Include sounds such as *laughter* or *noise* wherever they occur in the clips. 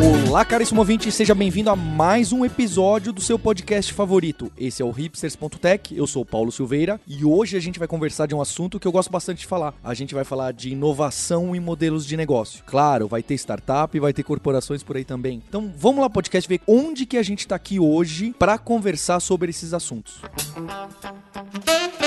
Olá, caríssimo ouvinte, seja bem-vindo a mais um episódio do seu podcast favorito. Esse é o hipsters.tech, eu sou o Paulo Silveira e hoje a gente vai conversar de um assunto que eu gosto bastante de falar. A gente vai falar de inovação em modelos de negócio. Claro, vai ter startup, vai ter corporações por aí também. Então, vamos lá podcast ver onde que a gente está aqui hoje para conversar sobre esses assuntos. Música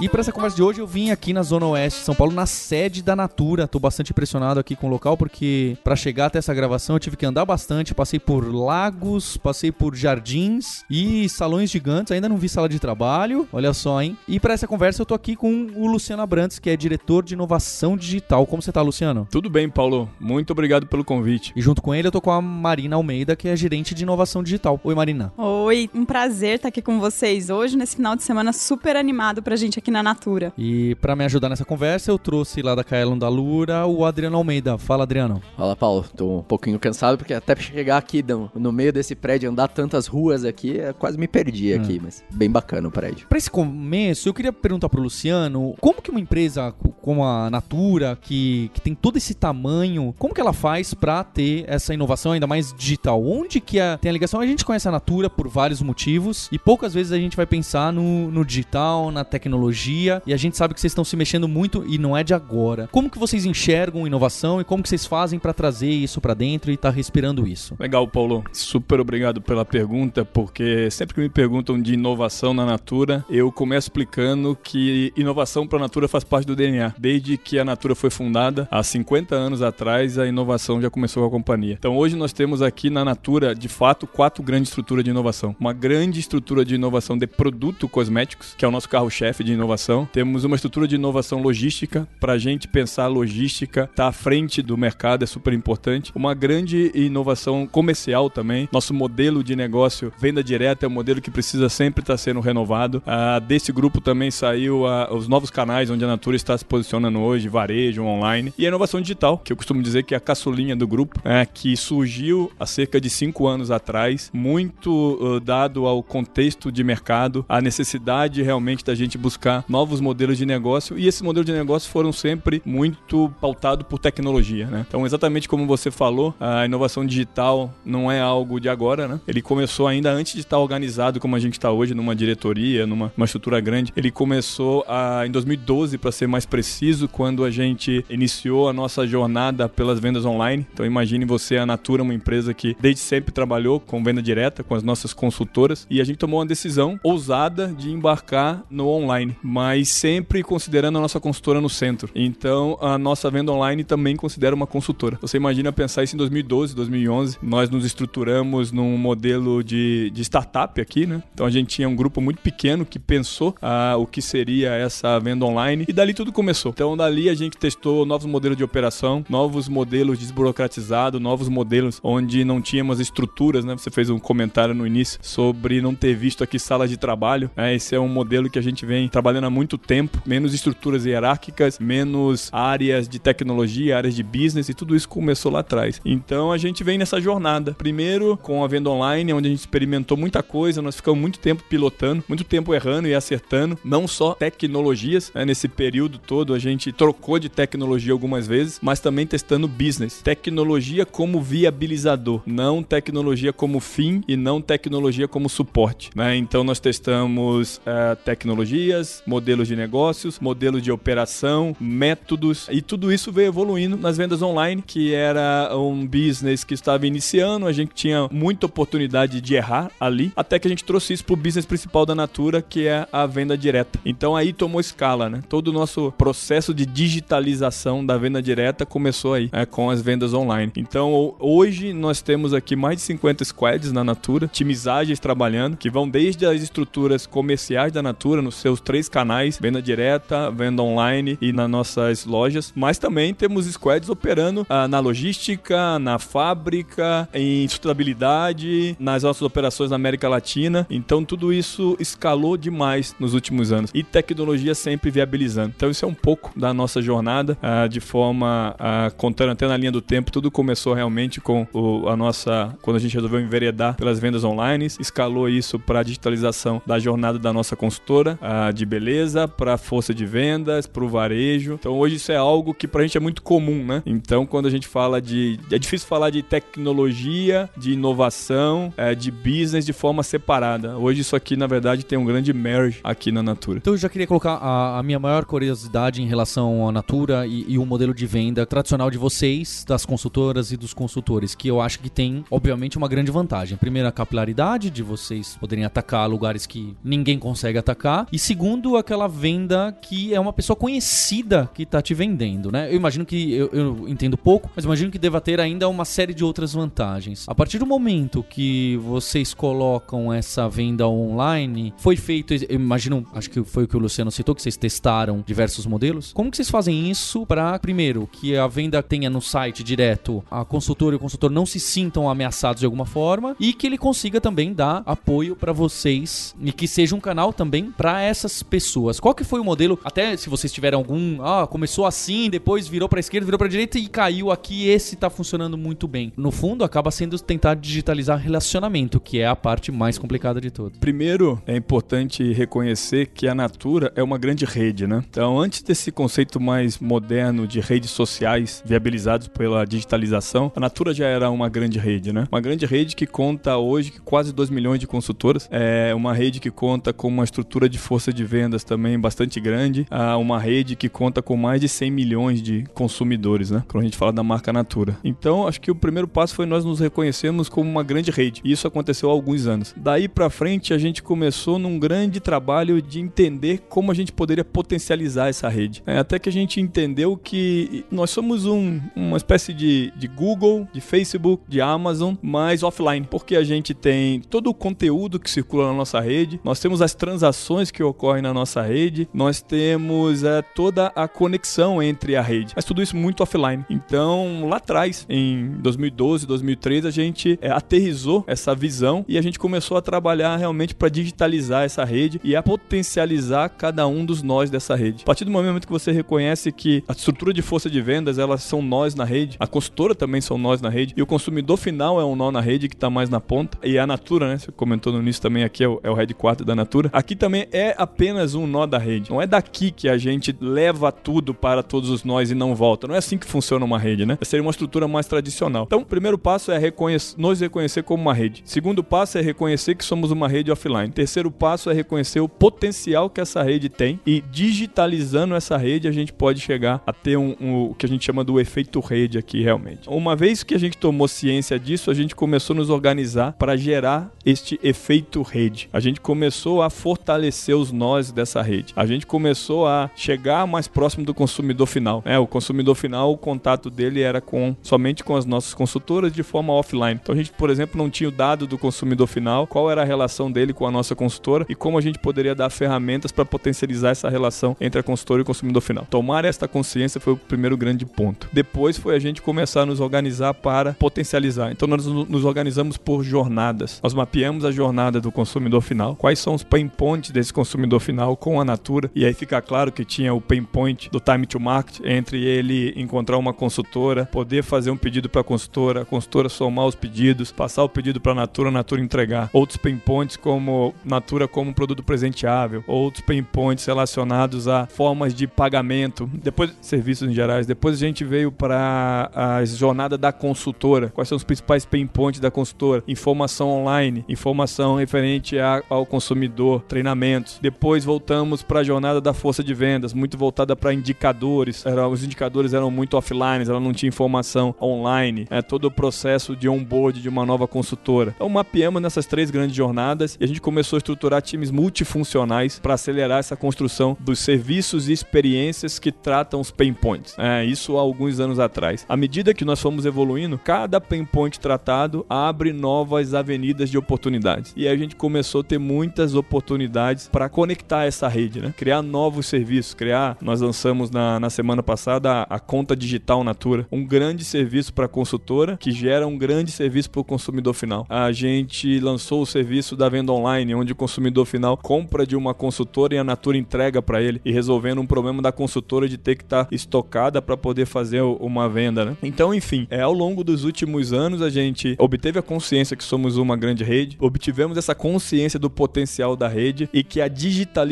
E para essa conversa de hoje eu vim aqui na Zona Oeste de São Paulo, na sede da Natura. Tô bastante impressionado aqui com o local porque para chegar até essa gravação eu tive que andar bastante, passei por lagos, passei por jardins e salões gigantes, ainda não vi sala de trabalho. Olha só, hein? E para essa conversa eu tô aqui com o Luciano Abrantes, que é diretor de inovação digital. Como você tá, Luciano? Tudo bem, Paulo. Muito obrigado pelo convite. E junto com ele eu tô com a Marina Almeida, que é gerente de inovação digital. Oi, Marina. Oi, um prazer estar aqui com vocês hoje nesse final de semana super animado pra gente aqui na Natura. E para me ajudar nessa conversa, eu trouxe lá da Kaelon da Lura o Adriano Almeida. Fala, Adriano. Fala, Paulo. Tô um pouquinho cansado, porque até chegar aqui no, no meio desse prédio, andar tantas ruas aqui, quase me perdi é. aqui, mas bem bacana o prédio. Para esse começo, eu queria perguntar pro Luciano, como que uma empresa como a Natura, que, que tem todo esse tamanho, como que ela faz para ter essa inovação ainda mais digital? Onde que a, tem a ligação? A gente conhece a Natura por vários motivos e poucas vezes a gente vai pensar no, no digital, na tecnologia tecnologia e a gente sabe que vocês estão se mexendo muito e não é de agora. Como que vocês enxergam inovação e como que vocês fazem para trazer isso para dentro e estar tá respirando isso? Legal, Paulo. Super obrigado pela pergunta, porque sempre que me perguntam de inovação na Natura, eu começo explicando que inovação para a Natura faz parte do DNA. Desde que a Natura foi fundada, há 50 anos atrás, a inovação já começou com a companhia. Então hoje nós temos aqui na Natura, de fato, quatro grandes estruturas de inovação. Uma grande estrutura de inovação de produto cosméticos, que é o nosso carro-chefe de inovação inovação. Temos uma estrutura de inovação logística. Para a gente pensar logística, tá à frente do mercado é super importante. Uma grande inovação comercial também. Nosso modelo de negócio, venda direta, é um modelo que precisa sempre estar tá sendo renovado. Ah, desse grupo também saiu ah, os novos canais onde a Natura está se posicionando hoje, varejo, online. E a inovação digital, que eu costumo dizer que é a caçulinha do grupo, é, que surgiu há cerca de cinco anos atrás, muito uh, dado ao contexto de mercado, a necessidade realmente da gente buscar novos modelos de negócio e esses modelos de negócio foram sempre muito pautados por tecnologia, né? Então, exatamente como você falou, a inovação digital não é algo de agora, né? Ele começou ainda antes de estar organizado como a gente está hoje, numa diretoria, numa estrutura grande. Ele começou a, em 2012, para ser mais preciso, quando a gente iniciou a nossa jornada pelas vendas online. Então, imagine você, a Natura, uma empresa que desde sempre trabalhou com venda direta, com as nossas consultoras, e a gente tomou uma decisão ousada de embarcar no online mas sempre considerando a nossa consultora no centro. Então, a nossa venda online também considera uma consultora. Você imagina pensar isso em 2012, 2011, nós nos estruturamos num modelo de, de startup aqui, né? Então, a gente tinha um grupo muito pequeno que pensou ah, o que seria essa venda online e dali tudo começou. Então, dali a gente testou novos modelos de operação, novos modelos desburocratizados, novos modelos onde não tínhamos estruturas, né? Você fez um comentário no início sobre não ter visto aqui salas de trabalho. Né? Esse é um modelo que a gente vem trabalhando há muito tempo, menos estruturas hierárquicas, menos áreas de tecnologia, áreas de business e tudo isso começou lá atrás. Então a gente vem nessa jornada. Primeiro com a venda online, onde a gente experimentou muita coisa, nós ficamos muito tempo pilotando, muito tempo errando e acertando, não só tecnologias, né? nesse período todo a gente trocou de tecnologia algumas vezes, mas também testando business. Tecnologia como viabilizador, não tecnologia como fim e não tecnologia como suporte. Né? Então nós testamos uh, tecnologias, modelos de negócios, modelos de operação, métodos e tudo isso veio evoluindo nas vendas online, que era um business que estava iniciando, a gente tinha muita oportunidade de errar ali, até que a gente trouxe isso para o business principal da Natura, que é a venda direta. Então aí tomou escala, né? Todo o nosso processo de digitalização da venda direta começou aí, né, com as vendas online. Então hoje nós temos aqui mais de 50 squads na Natura, times ágeis trabalhando, que vão desde as estruturas comerciais da Natura, nos seus três canais, venda direta, venda online e nas nossas lojas, mas também temos squads operando ah, na logística, na fábrica, em sustentabilidade, nas nossas operações na América Latina. Então tudo isso escalou demais nos últimos anos e tecnologia sempre viabilizando. Então isso é um pouco da nossa jornada ah, de forma ah, contando até na linha do tempo. Tudo começou realmente com o, a nossa quando a gente resolveu enveredar pelas vendas online, escalou isso para a digitalização da jornada da nossa consultora ah, de beleza, para força de vendas, para o varejo. Então hoje isso é algo que para a gente é muito comum, né? Então quando a gente fala de é difícil falar de tecnologia, de inovação, é, de business de forma separada. Hoje isso aqui na verdade tem um grande merge aqui na Natura. Então eu já queria colocar a, a minha maior curiosidade em relação à Natura e, e o modelo de venda tradicional de vocês, das consultoras e dos consultores, que eu acho que tem, obviamente, uma grande vantagem. Primeiro, a capilaridade de vocês poderem atacar lugares que ninguém consegue atacar. E segundo, aquela venda que é uma pessoa conhecida que está te vendendo, né? Eu imagino que, eu, eu entendo pouco, mas imagino que deva ter ainda uma série de outras vantagens. A partir do momento que vocês colocam essa venda online, foi feito, eu imagino, acho que foi o que o Luciano citou, que vocês testaram diversos modelos. Como que vocês fazem isso para, primeiro, que a venda tenha no site direto, a consultora e o consultor não se sintam ameaçados de alguma forma e que ele consiga também dar apoio para vocês e que seja um canal também para essas pessoas. Qual que foi o modelo? Até se vocês tiveram algum, ah, começou assim, depois virou para esquerda, virou para direita e caiu aqui, esse tá funcionando muito bem. No fundo, acaba sendo tentar digitalizar relacionamento, que é a parte mais complicada de tudo. Primeiro, é importante reconhecer que a Natura é uma grande rede, né? Então, antes desse conceito mais moderno de redes sociais viabilizados pela digitalização, a Natura já era uma grande rede, né? Uma grande rede que conta hoje quase 2 milhões de consultoras, é uma rede que conta com uma estrutura de força de vendas também bastante grande, uma rede que conta com mais de 100 milhões de consumidores, né? Quando a gente fala da marca Natura. Então, acho que o primeiro passo foi nós nos reconhecermos como uma grande rede. E isso aconteceu há alguns anos. Daí para frente, a gente começou num grande trabalho de entender como a gente poderia potencializar essa rede. É, até que a gente entendeu que nós somos um, uma espécie de, de Google, de Facebook, de Amazon, mas offline, porque a gente tem todo o conteúdo que circula na nossa rede, nós temos as transações que ocorrem na nossa rede, nós temos é, toda a conexão entre a rede, mas tudo isso muito offline. Então, lá atrás, em 2012, 2013, a gente é, aterrizou essa visão e a gente começou a trabalhar realmente para digitalizar essa rede e a potencializar cada um dos nós dessa rede. A partir do momento que você reconhece que a estrutura de força de vendas, elas são nós na rede, a consultora também são nós na rede, e o consumidor final é um nó na rede que está mais na ponta, e a Natura, né? Você comentou no início também aqui, é o, é o headquarter da Natura. Aqui também é apenas um nó da rede. Não é daqui que a gente leva tudo para todos os nós e não volta. Não é assim que funciona uma rede, né? Seria uma estrutura mais tradicional. Então, o primeiro passo é reconhecer, nos reconhecer como uma rede. Segundo passo é reconhecer que somos uma rede offline. Terceiro passo é reconhecer o potencial que essa rede tem e digitalizando essa rede a gente pode chegar a ter um, um, o que a gente chama do efeito rede aqui realmente. Uma vez que a gente tomou ciência disso, a gente começou a nos organizar para gerar este efeito rede. A gente começou a fortalecer os nós dessa rede. A gente começou a chegar mais próximo do consumidor final. É, o consumidor final, o contato dele era com somente com as nossas consultoras de forma offline. Então a gente, por exemplo, não tinha o dado do consumidor final, qual era a relação dele com a nossa consultora e como a gente poderia dar ferramentas para potencializar essa relação entre a consultora e o consumidor final. Tomar esta consciência foi o primeiro grande ponto. Depois foi a gente começar a nos organizar para potencializar. Então nós nos organizamos por jornadas. Nós mapeamos a jornada do consumidor final, quais são os pain points desse consumidor final com a Natura, e aí fica claro que tinha o pain point do time to market entre ele encontrar uma consultora, poder fazer um pedido para a consultora, a consultora somar os pedidos, passar o pedido para a Natura, a Natura entregar. Outros pain points como Natura como um produto presenteável, outros pain points relacionados a formas de pagamento, depois serviços em gerais. Depois a gente veio para a jornada da consultora. Quais são os principais pain points da consultora? Informação online, informação referente a, ao consumidor, treinamentos. Depois voltamos para a jornada da força de vendas, muito voltada para indicadores. Era, os indicadores eram muito offline, ela não tinha informação online. É todo o processo de onboard de uma nova consultora. Então mapeamos nessas três grandes jornadas e a gente começou a estruturar times multifuncionais para acelerar essa construção dos serviços e experiências que tratam os pain points. É, isso há alguns anos atrás. À medida que nós fomos evoluindo, cada pain point tratado abre novas avenidas de oportunidades. E aí a gente começou a ter muitas oportunidades para conectar aumentar essa rede, né? Criar novos serviços, criar. Nós lançamos na, na semana passada a, a conta digital Natura, um grande serviço para a consultora que gera um grande serviço para o consumidor final. A gente lançou o serviço da venda online, onde o consumidor final compra de uma consultora e a Natura entrega para ele e resolvendo um problema da consultora de ter que estar tá estocada para poder fazer uma venda, né? Então, enfim, é ao longo dos últimos anos a gente obteve a consciência que somos uma grande rede, obtivemos essa consciência do potencial da rede e que a digitalização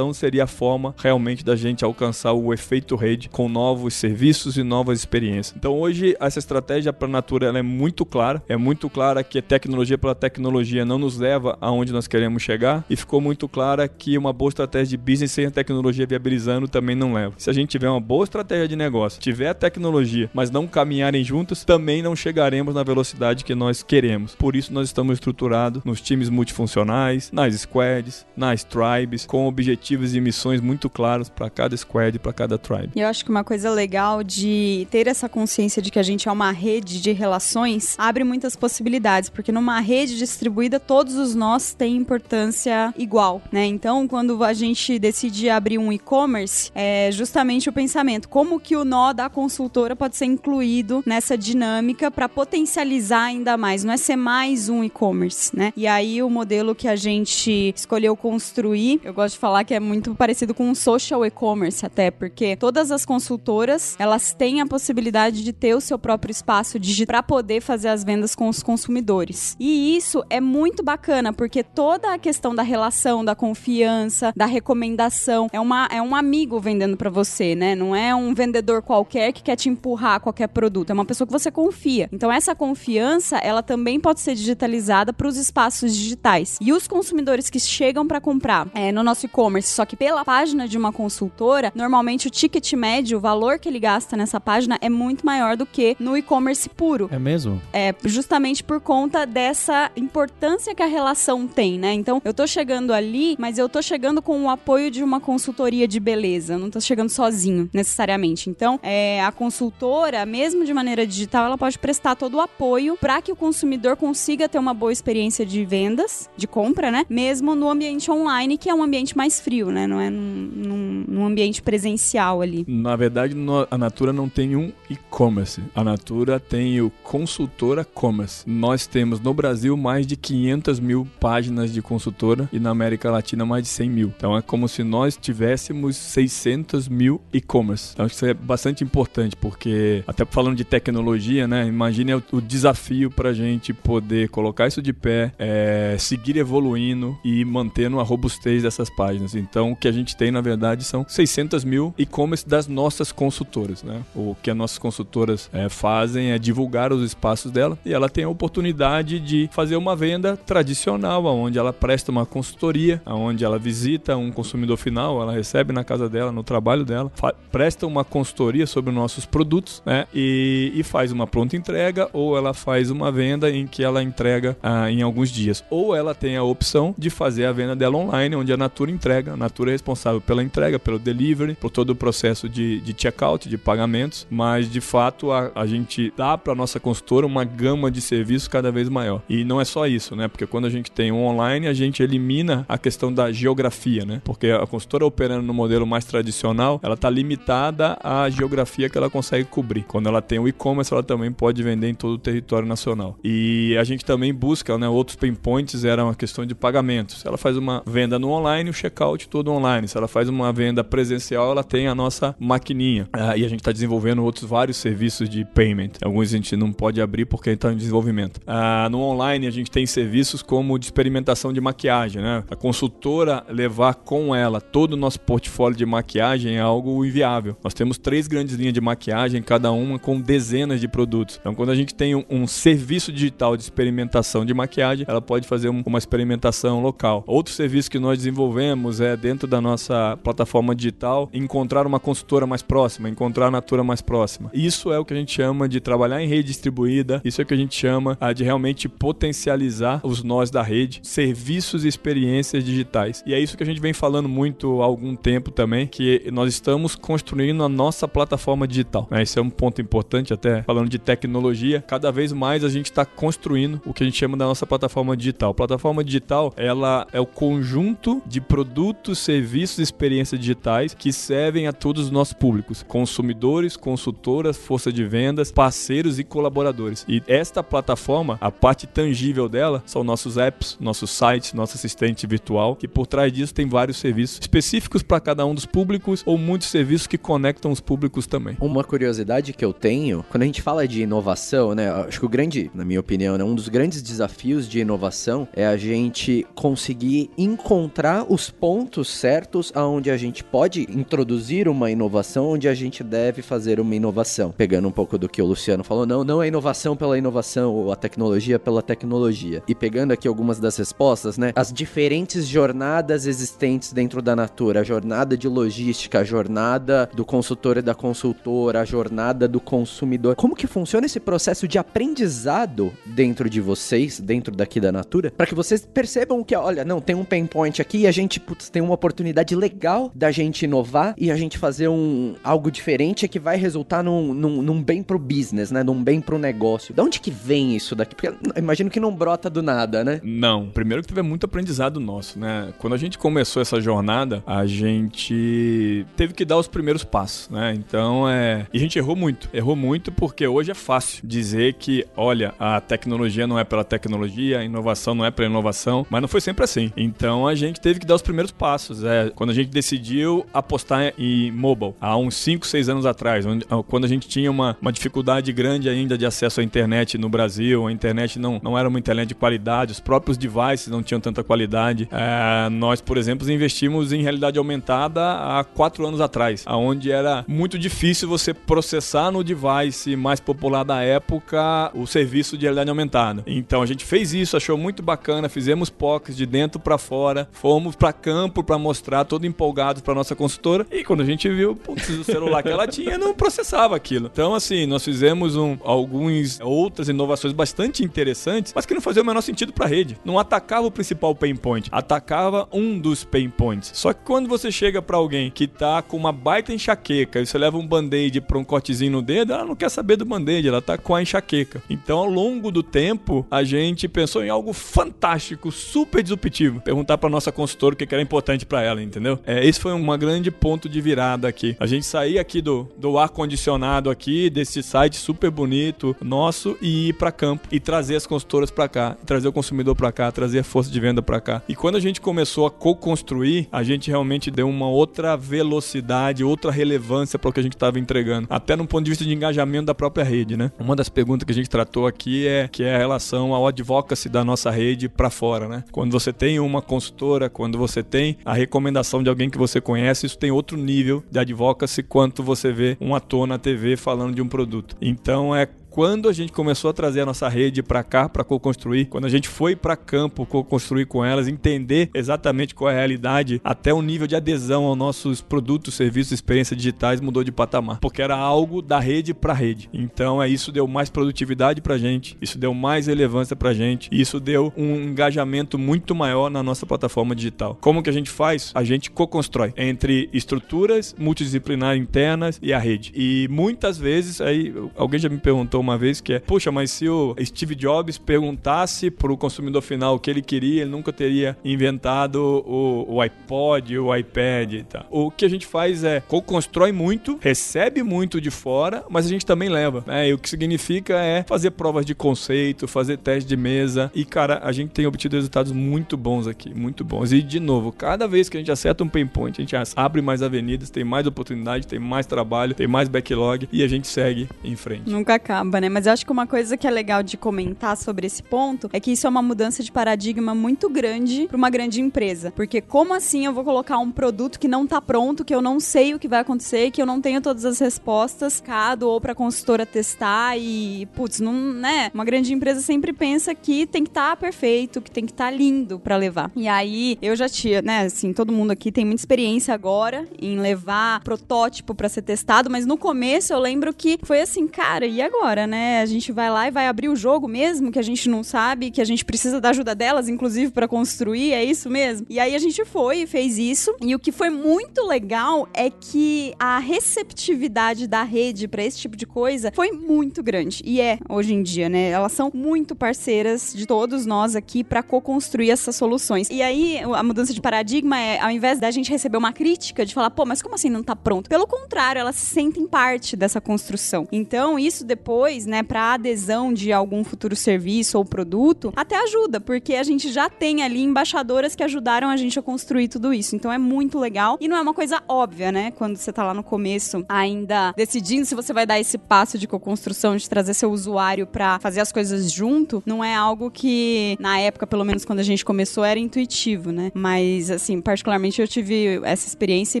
seria a forma realmente da gente alcançar o efeito rede com novos serviços e novas experiências. Então, hoje essa estratégia para a Natura é muito clara, é muito clara que tecnologia pela tecnologia não nos leva aonde nós queremos chegar e ficou muito clara que uma boa estratégia de business sem a tecnologia viabilizando também não leva. Se a gente tiver uma boa estratégia de negócio, tiver a tecnologia, mas não caminharem juntos, também não chegaremos na velocidade que nós queremos. Por isso nós estamos estruturados nos times multifuncionais, nas squads, nas tribes, com objetivos e missões muito claros para cada squad, para cada tribe. E eu acho que uma coisa legal de ter essa consciência de que a gente é uma rede de relações abre muitas possibilidades, porque numa rede distribuída todos os nós têm importância igual, né? Então, quando a gente decide abrir um e-commerce, é justamente o pensamento como que o nó da consultora pode ser incluído nessa dinâmica para potencializar ainda mais, não é ser mais um e-commerce, né? E aí o modelo que a gente escolheu construir, eu gosto falar que é muito parecido com um social e-commerce até, porque todas as consultoras, elas têm a possibilidade de ter o seu próprio espaço digital para poder fazer as vendas com os consumidores. E isso é muito bacana, porque toda a questão da relação, da confiança, da recomendação, é, uma, é um amigo vendendo para você, né? Não é um vendedor qualquer que quer te empurrar qualquer produto, é uma pessoa que você confia. Então essa confiança, ela também pode ser digitalizada para os espaços digitais. E os consumidores que chegam para comprar é, no nosso e-commerce, só que pela página de uma consultora, normalmente o ticket médio, o valor que ele gasta nessa página é muito maior do que no e-commerce puro. É mesmo? É justamente por conta dessa importância que a relação tem, né? Então, eu tô chegando ali, mas eu tô chegando com o apoio de uma consultoria de beleza, eu não tô chegando sozinho, necessariamente. Então, é, a consultora, mesmo de maneira digital, ela pode prestar todo o apoio para que o consumidor consiga ter uma boa experiência de vendas, de compra, né? Mesmo no ambiente online, que é um ambiente mais frio, né? Não é num, num, ambiente presencial ali. Na verdade, a Natura não tem um e-commerce. A Natura tem o consultora commerce. Nós temos no Brasil mais de 500 mil páginas de consultora e na América Latina mais de 100 mil. Então é como se nós tivéssemos 600 mil e-commerce. Então isso é bastante importante porque até falando de tecnologia, né? Imagine o, o desafio para a gente poder colocar isso de pé, é, seguir evoluindo e mantendo a robustez dessas páginas. Então o que a gente tem na verdade são 600 mil e-commerce das nossas consultoras, né? O que as nossas consultoras é, fazem é divulgar os espaços dela e ela tem a oportunidade de fazer uma venda tradicional, onde ela presta uma consultoria, onde ela visita um consumidor final, ela recebe na casa dela, no trabalho dela, presta uma consultoria sobre nossos produtos, né? E, e, faz uma pronta entrega ou ela faz uma venda em que ela entrega ah, em alguns dias. Ou ela tem a opção de fazer a venda dela online, onde a Natura entrega. A Natura é responsável pela entrega, pelo delivery, por todo o processo de, de checkout, de pagamentos, mas de fato a, a gente dá para nossa consultora uma gama de serviços cada vez maior. E não é só isso, né? Porque quando a gente tem um online, a gente elimina a questão da geografia, né? Porque a consultora operando no modelo mais tradicional, ela está limitada à geografia que ela consegue cobrir. Quando ela tem o e-commerce, ela também pode vender em todo o território nacional. E a gente também busca, né? Outros pain points eram a questão de pagamentos. Ela faz uma venda no online, checkout todo online. Se ela faz uma venda presencial, ela tem a nossa maquininha. Ah, e a gente está desenvolvendo outros vários serviços de payment. Alguns a gente não pode abrir porque está em desenvolvimento. Ah, no online, a gente tem serviços como de experimentação de maquiagem, né? A consultora levar com ela todo o nosso portfólio de maquiagem é algo inviável. Nós temos três grandes linhas de maquiagem, cada uma com dezenas de produtos. Então, quando a gente tem um, um serviço digital de experimentação de maquiagem, ela pode fazer um, uma experimentação local. Outro serviço que nós desenvolvemos é dentro da nossa plataforma digital encontrar uma consultora mais próxima, encontrar a Natura mais próxima. Isso é o que a gente chama de trabalhar em rede distribuída. Isso é o que a gente chama ah, de realmente potencializar os nós da rede, serviços e experiências digitais. E é isso que a gente vem falando muito há algum tempo também, que nós estamos construindo a nossa plataforma digital. Né? Esse é um ponto importante, até falando de tecnologia. Cada vez mais a gente está construindo o que a gente chama da nossa plataforma digital. A plataforma digital, ela é o conjunto de produtos, serviços e experiências digitais que servem a todos os nossos públicos: consumidores, consultoras, força de vendas, parceiros e colaboradores. E esta plataforma, a parte tangível dela, são nossos apps, nossos sites, nosso assistente virtual, que por trás disso tem vários serviços específicos para cada um dos públicos ou muitos serviços que conectam os públicos também. Uma curiosidade que eu tenho, quando a gente fala de inovação, né? Acho que o grande, na minha opinião, né, um dos grandes desafios de inovação é a gente conseguir encontrar os pontos certos aonde a gente pode introduzir uma inovação, onde a gente deve fazer uma inovação. Pegando um pouco do que o Luciano falou, não, não é inovação pela inovação ou a tecnologia pela tecnologia. E pegando aqui algumas das respostas, né? As diferentes jornadas existentes dentro da Natura, a jornada de logística, a jornada do consultor e da consultora, a jornada do consumidor. Como que funciona esse processo de aprendizado dentro de vocês, dentro daqui da Natura, para que vocês percebam que, olha, não, tem um pain point aqui e a gente, putz, tem uma oportunidade legal da gente inovar e a gente fazer um algo diferente que vai resultar num, num, num bem pro business, né? Num bem pro negócio. Da onde que vem isso daqui? Porque imagino que não brota do nada, né? Não. Primeiro que teve muito aprendizado nosso, né? Quando a gente começou essa jornada, a gente teve que dar os primeiros passos, né? Então é. E a gente errou muito. Errou muito porque hoje é fácil dizer que, olha, a tecnologia não é pela tecnologia, a inovação não é pela inovação, mas não foi sempre assim. Então a gente teve que dar os primeiros passos. É, quando a gente decidiu apostar em mobile, há uns 5, 6 anos atrás, onde, quando a gente tinha uma, uma dificuldade grande ainda de acesso à internet no Brasil, a internet não, não era uma internet de qualidade, os próprios devices não tinham tanta qualidade. É, nós, por exemplo, investimos em realidade aumentada há 4 anos atrás, onde era muito difícil você processar no device mais popular da época o serviço de realidade aumentada. Então a gente fez isso, achou muito bacana, fizemos POCs de dentro para fora, fomos para campo para mostrar, todo empolgado para nossa consultora. E quando a gente viu, putz, o celular que ela tinha não processava aquilo. Então, assim, nós fizemos um, algumas outras inovações bastante interessantes, mas que não faziam o menor sentido para a rede. Não atacava o principal pain point, atacava um dos pain points. Só que quando você chega para alguém que tá com uma baita enxaqueca e você leva um band-aid para um cortezinho no dedo, ela não quer saber do band-aid, ela tá com a enxaqueca. Então, ao longo do tempo, a gente pensou em algo fantástico, super disruptivo. Perguntar para nossa consultora o que era importante para ela, entendeu? É, esse foi um grande ponto de virada aqui. A gente sair aqui do, do ar condicionado aqui, desse site super bonito nosso e ir para campo e trazer as consultoras para cá, trazer o consumidor para cá, trazer a força de venda para cá. E quando a gente começou a co-construir, a gente realmente deu uma outra velocidade, outra relevância para o que a gente estava entregando, até no ponto de vista de engajamento da própria rede, né? Uma das perguntas que a gente tratou aqui é que é a relação ao advocacy da nossa rede para fora, né? Quando você tem uma consultora, quando você tem a recomendação de alguém que você conhece, isso tem outro nível de advocacy quanto você vê um ator na TV falando de um produto. Então é quando a gente começou a trazer a nossa rede para cá para co-construir, quando a gente foi para campo co-construir com elas, entender exatamente qual é a realidade, até o nível de adesão aos nossos produtos, serviços, experiências digitais mudou de patamar, porque era algo da rede para rede. Então é isso deu mais produtividade para gente, isso deu mais relevância para gente, isso deu um engajamento muito maior na nossa plataforma digital. Como que a gente faz? A gente co-constrói entre estruturas multidisciplinares internas e a rede. E muitas vezes aí alguém já me perguntou uma vez, que é, puxa, mas se o Steve Jobs perguntasse para o consumidor final o que ele queria, ele nunca teria inventado o, o iPod, o iPad e tal. O que a gente faz é, constrói muito, recebe muito de fora, mas a gente também leva. Né? E o que significa é fazer provas de conceito, fazer teste de mesa. E, cara, a gente tem obtido resultados muito bons aqui, muito bons. E, de novo, cada vez que a gente acerta um pain point, a gente abre mais avenidas, tem mais oportunidade, tem mais trabalho, tem mais backlog e a gente segue em frente. Nunca acaba, né? Mas eu acho que uma coisa que é legal de comentar sobre esse ponto é que isso é uma mudança de paradigma muito grande para uma grande empresa. Porque como assim eu vou colocar um produto que não tá pronto, que eu não sei o que vai acontecer, que eu não tenho todas as respostas, cado ou para consultora testar e, putz, não, né? Uma grande empresa sempre pensa que tem que estar tá perfeito, que tem que estar tá lindo para levar. E aí eu já tinha, né, assim, todo mundo aqui tem muita experiência agora em levar protótipo para ser testado, mas no começo eu lembro que foi assim, cara, e agora? Né? A gente vai lá e vai abrir o jogo mesmo, que a gente não sabe, que a gente precisa da ajuda delas, inclusive, para construir, é isso mesmo? E aí a gente foi e fez isso. E o que foi muito legal é que a receptividade da rede para esse tipo de coisa foi muito grande. E é, hoje em dia, né? Elas são muito parceiras de todos nós aqui para co-construir essas soluções. E aí, a mudança de paradigma é, ao invés da gente receber uma crítica de falar, pô, mas como assim não tá pronto? Pelo contrário, elas se sentem parte dessa construção. Então, isso depois, né, para adesão de algum futuro serviço ou produto, até ajuda, porque a gente já tem ali embaixadoras que ajudaram a gente a construir tudo isso. Então, é muito legal e não é uma coisa óbvia, né? Quando você tá lá no começo, ainda decidindo se você vai dar esse passo de co-construção, de trazer seu usuário para fazer as coisas junto, não é algo que na época, pelo menos quando a gente começou, era intuitivo, né? Mas assim, particularmente eu tive essa experiência e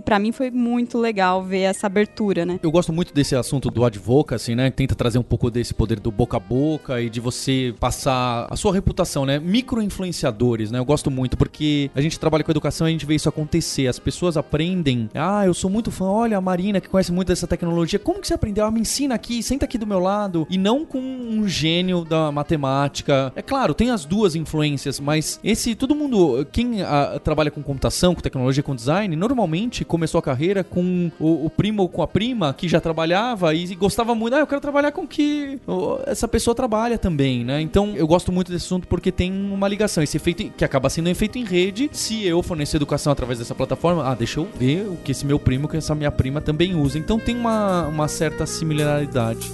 para mim foi muito legal ver essa abertura, né? Eu gosto muito desse assunto do advocacy, né? Tenta trazer um desse poder do boca a boca e de você passar a sua reputação, né? Micro-influenciadores, né? Eu gosto muito porque a gente trabalha com educação e a gente vê isso acontecer. As pessoas aprendem. Ah, eu sou muito fã. Olha a Marina que conhece muito dessa tecnologia. Como que você aprendeu? Ah, me ensina aqui, senta aqui do meu lado. E não com um gênio da matemática. É claro, tem as duas influências, mas esse todo mundo, quem a, ah, trabalha com computação, com tecnologia, com design, normalmente começou a carreira com o, o primo ou com a prima que já trabalhava e gostava muito. Ah, eu quero trabalhar com que essa pessoa trabalha também, né? Então eu gosto muito desse assunto porque tem uma ligação, esse efeito que acaba sendo um efeito em rede. Se eu fornecer educação através dessa plataforma, ah, deixa eu ver o que esse meu primo, que essa minha prima também usa. Então tem uma, uma certa similaridade.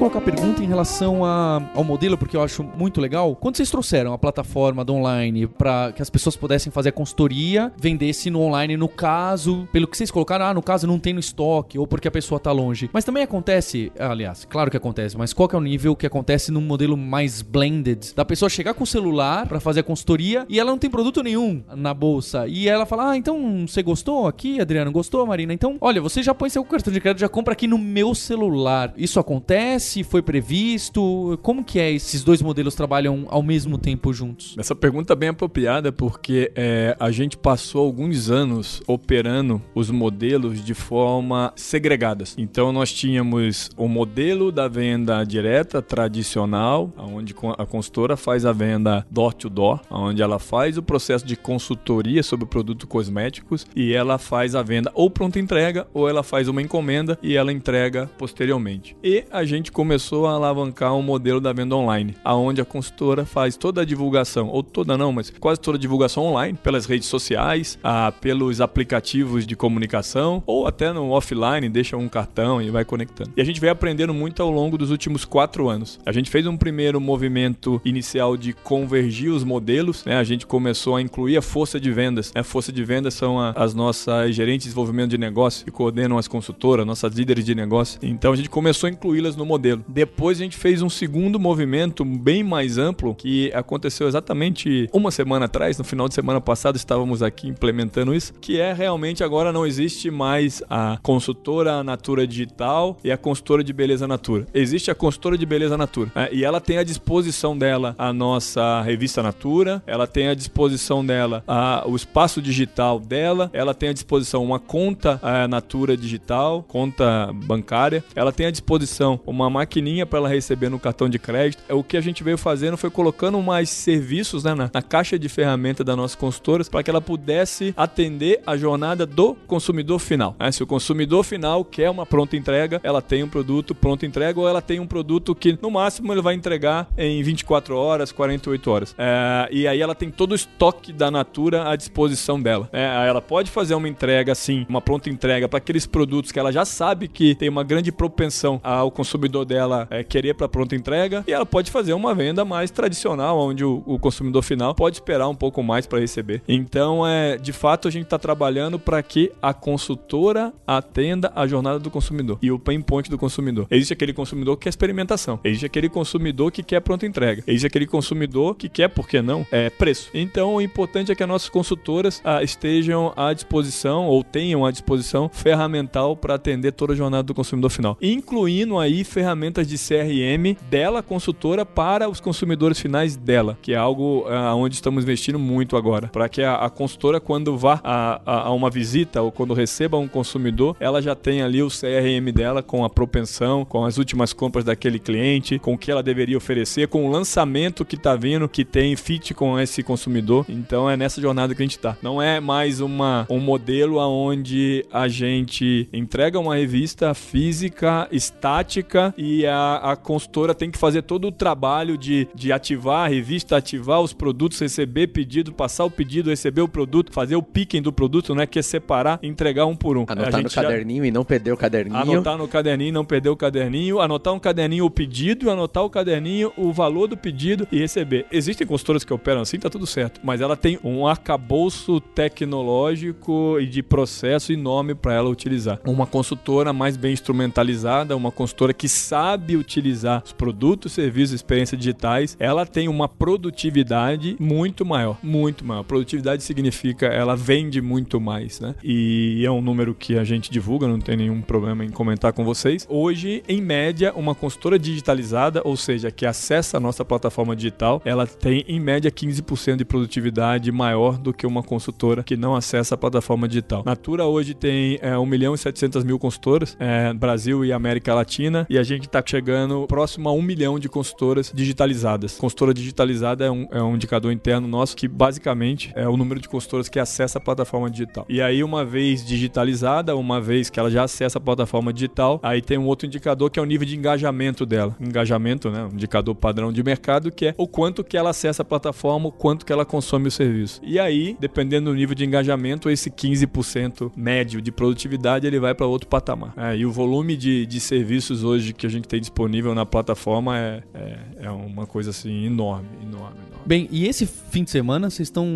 Colocar pergunta em relação a, ao modelo, porque eu acho muito legal. Quando vocês trouxeram a plataforma do online para que as pessoas pudessem fazer a consultoria, vendesse no online, no caso, pelo que vocês colocaram, ah, no caso não tem no estoque, ou porque a pessoa tá longe. Mas também acontece, aliás, claro que acontece, mas qual que é o nível que acontece num modelo mais blended? Da pessoa chegar com o celular para fazer a consultoria e ela não tem produto nenhum na bolsa. E ela fala: Ah, então você gostou aqui, Adriano? Gostou, Marina? Então, olha, você já põe seu cartão de crédito, já compra aqui no meu celular. Isso acontece? Se foi previsto? Como que é? Esses dois modelos trabalham ao mesmo tempo juntos? Essa pergunta é bem apropriada porque é, a gente passou alguns anos operando os modelos de forma segregadas. Então nós tínhamos o modelo da venda direta tradicional, onde a consultora faz a venda door to door, onde ela faz o processo de consultoria sobre produtos cosméticos e ela faz a venda ou pronta entrega ou ela faz uma encomenda e ela entrega posteriormente. E a gente começou a alavancar um modelo da venda online, aonde a consultora faz toda a divulgação, ou toda não, mas quase toda a divulgação online, pelas redes sociais, ah, pelos aplicativos de comunicação, ou até no offline, deixa um cartão e vai conectando. E a gente veio aprendendo muito ao longo dos últimos quatro anos. A gente fez um primeiro movimento inicial de convergir os modelos, né? A gente começou a incluir a força de vendas. Né? A força de vendas são a, as nossas gerentes de desenvolvimento de negócio que coordenam as consultoras, nossas líderes de negócio. Então a gente começou a incluí-las no modelo. Depois a gente fez um segundo movimento bem mais amplo que aconteceu exatamente uma semana atrás, no final de semana passado estávamos aqui implementando isso, que é realmente agora não existe mais a consultora Natura Digital e a consultora de beleza Natura. Existe a consultora de beleza Natura né? e ela tem à disposição dela a nossa revista Natura, ela tem à disposição dela a, o espaço digital dela, ela tem à disposição uma conta a, Natura Digital, conta bancária, ela tem à disposição uma maquininha para ela receber no cartão de crédito. É o que a gente veio fazendo foi colocando mais serviços né, na, na caixa de ferramenta da nossa consultora para que ela pudesse atender a jornada do consumidor final. Né? Se o consumidor final quer uma pronta entrega, ela tem um produto pronto entrega ou ela tem um produto que no máximo ele vai entregar em 24 horas, 48 horas. É, e aí ela tem todo o estoque da Natura à disposição dela. É, ela pode fazer uma entrega assim, uma pronta entrega para aqueles produtos que ela já sabe que tem uma grande propensão ao consumidor consumidor dela é, querer para pronta entrega e ela pode fazer uma venda mais tradicional, onde o, o consumidor final pode esperar um pouco mais para receber. Então, é, de fato, a gente está trabalhando para que a consultora atenda a jornada do consumidor e o pain point do consumidor. Existe aquele consumidor que quer experimentação, existe aquele consumidor que quer pronta entrega, existe aquele consumidor que quer, por que não, é, preço. Então, o importante é que as nossas consultoras ah, estejam à disposição ou tenham à disposição ferramental para atender toda a jornada do consumidor final, incluindo aí ferramentas de CRM dela, consultora, para os consumidores finais dela, que é algo ah, onde estamos investindo muito agora, para que a, a, consultora, quando vá a, a, a, uma visita ou quando receba um consumidor, ela já tenha ali o CRM dela com a propensão, com as últimas compras daquele cliente, com o que ela deveria oferecer, com o lançamento que está vindo, que tem fit com esse consumidor. Então é nessa jornada que a gente está. Não é mais uma, um modelo onde a gente entrega uma revista física, estática, e a, a consultora tem que fazer todo o trabalho de, de ativar a revista, ativar os produtos, receber pedido, passar o pedido, receber o produto, fazer o picking do produto, não é que é separar e entregar um por um. Anotar no caderninho já... e não perder o caderninho. Anotar no caderninho e não perder o caderninho, anotar um caderninho o pedido, anotar o caderninho o valor do pedido e receber. Existem consultoras que operam assim, tá tudo certo, mas ela tem um arcabouço tecnológico e de processo enorme para ela utilizar. Uma consultora mais bem instrumentalizada, uma consultora que sabe utilizar os produtos, serviços, experiências digitais, ela tem uma produtividade muito maior, muito maior. Produtividade significa ela vende muito mais, né? E é um número que a gente divulga, não tem nenhum problema em comentar com vocês. Hoje, em média, uma consultora digitalizada, ou seja, que acessa a nossa plataforma digital, ela tem em média 15% de produtividade maior do que uma consultora que não acessa a plataforma digital. Natura hoje tem é, 1 milhão e 700 mil consultoras, é, Brasil e América Latina, e a gente está chegando próximo a 1 milhão de consultoras digitalizadas. Consultora digitalizada é um, é um indicador interno nosso que basicamente é o número de consultoras que acessa a plataforma digital. E aí, uma vez digitalizada, uma vez que ela já acessa a plataforma digital, aí tem um outro indicador que é o nível de engajamento dela. Engajamento, né? Um indicador padrão de mercado que é o quanto que ela acessa a plataforma, o quanto que ela consome o serviço. E aí, dependendo do nível de engajamento, esse 15% médio de produtividade ele vai para outro patamar. É, e o volume de, de serviços hoje que a gente tem disponível na plataforma é, é, é uma coisa assim enorme, enorme. Bem, e esse fim de semana vocês estão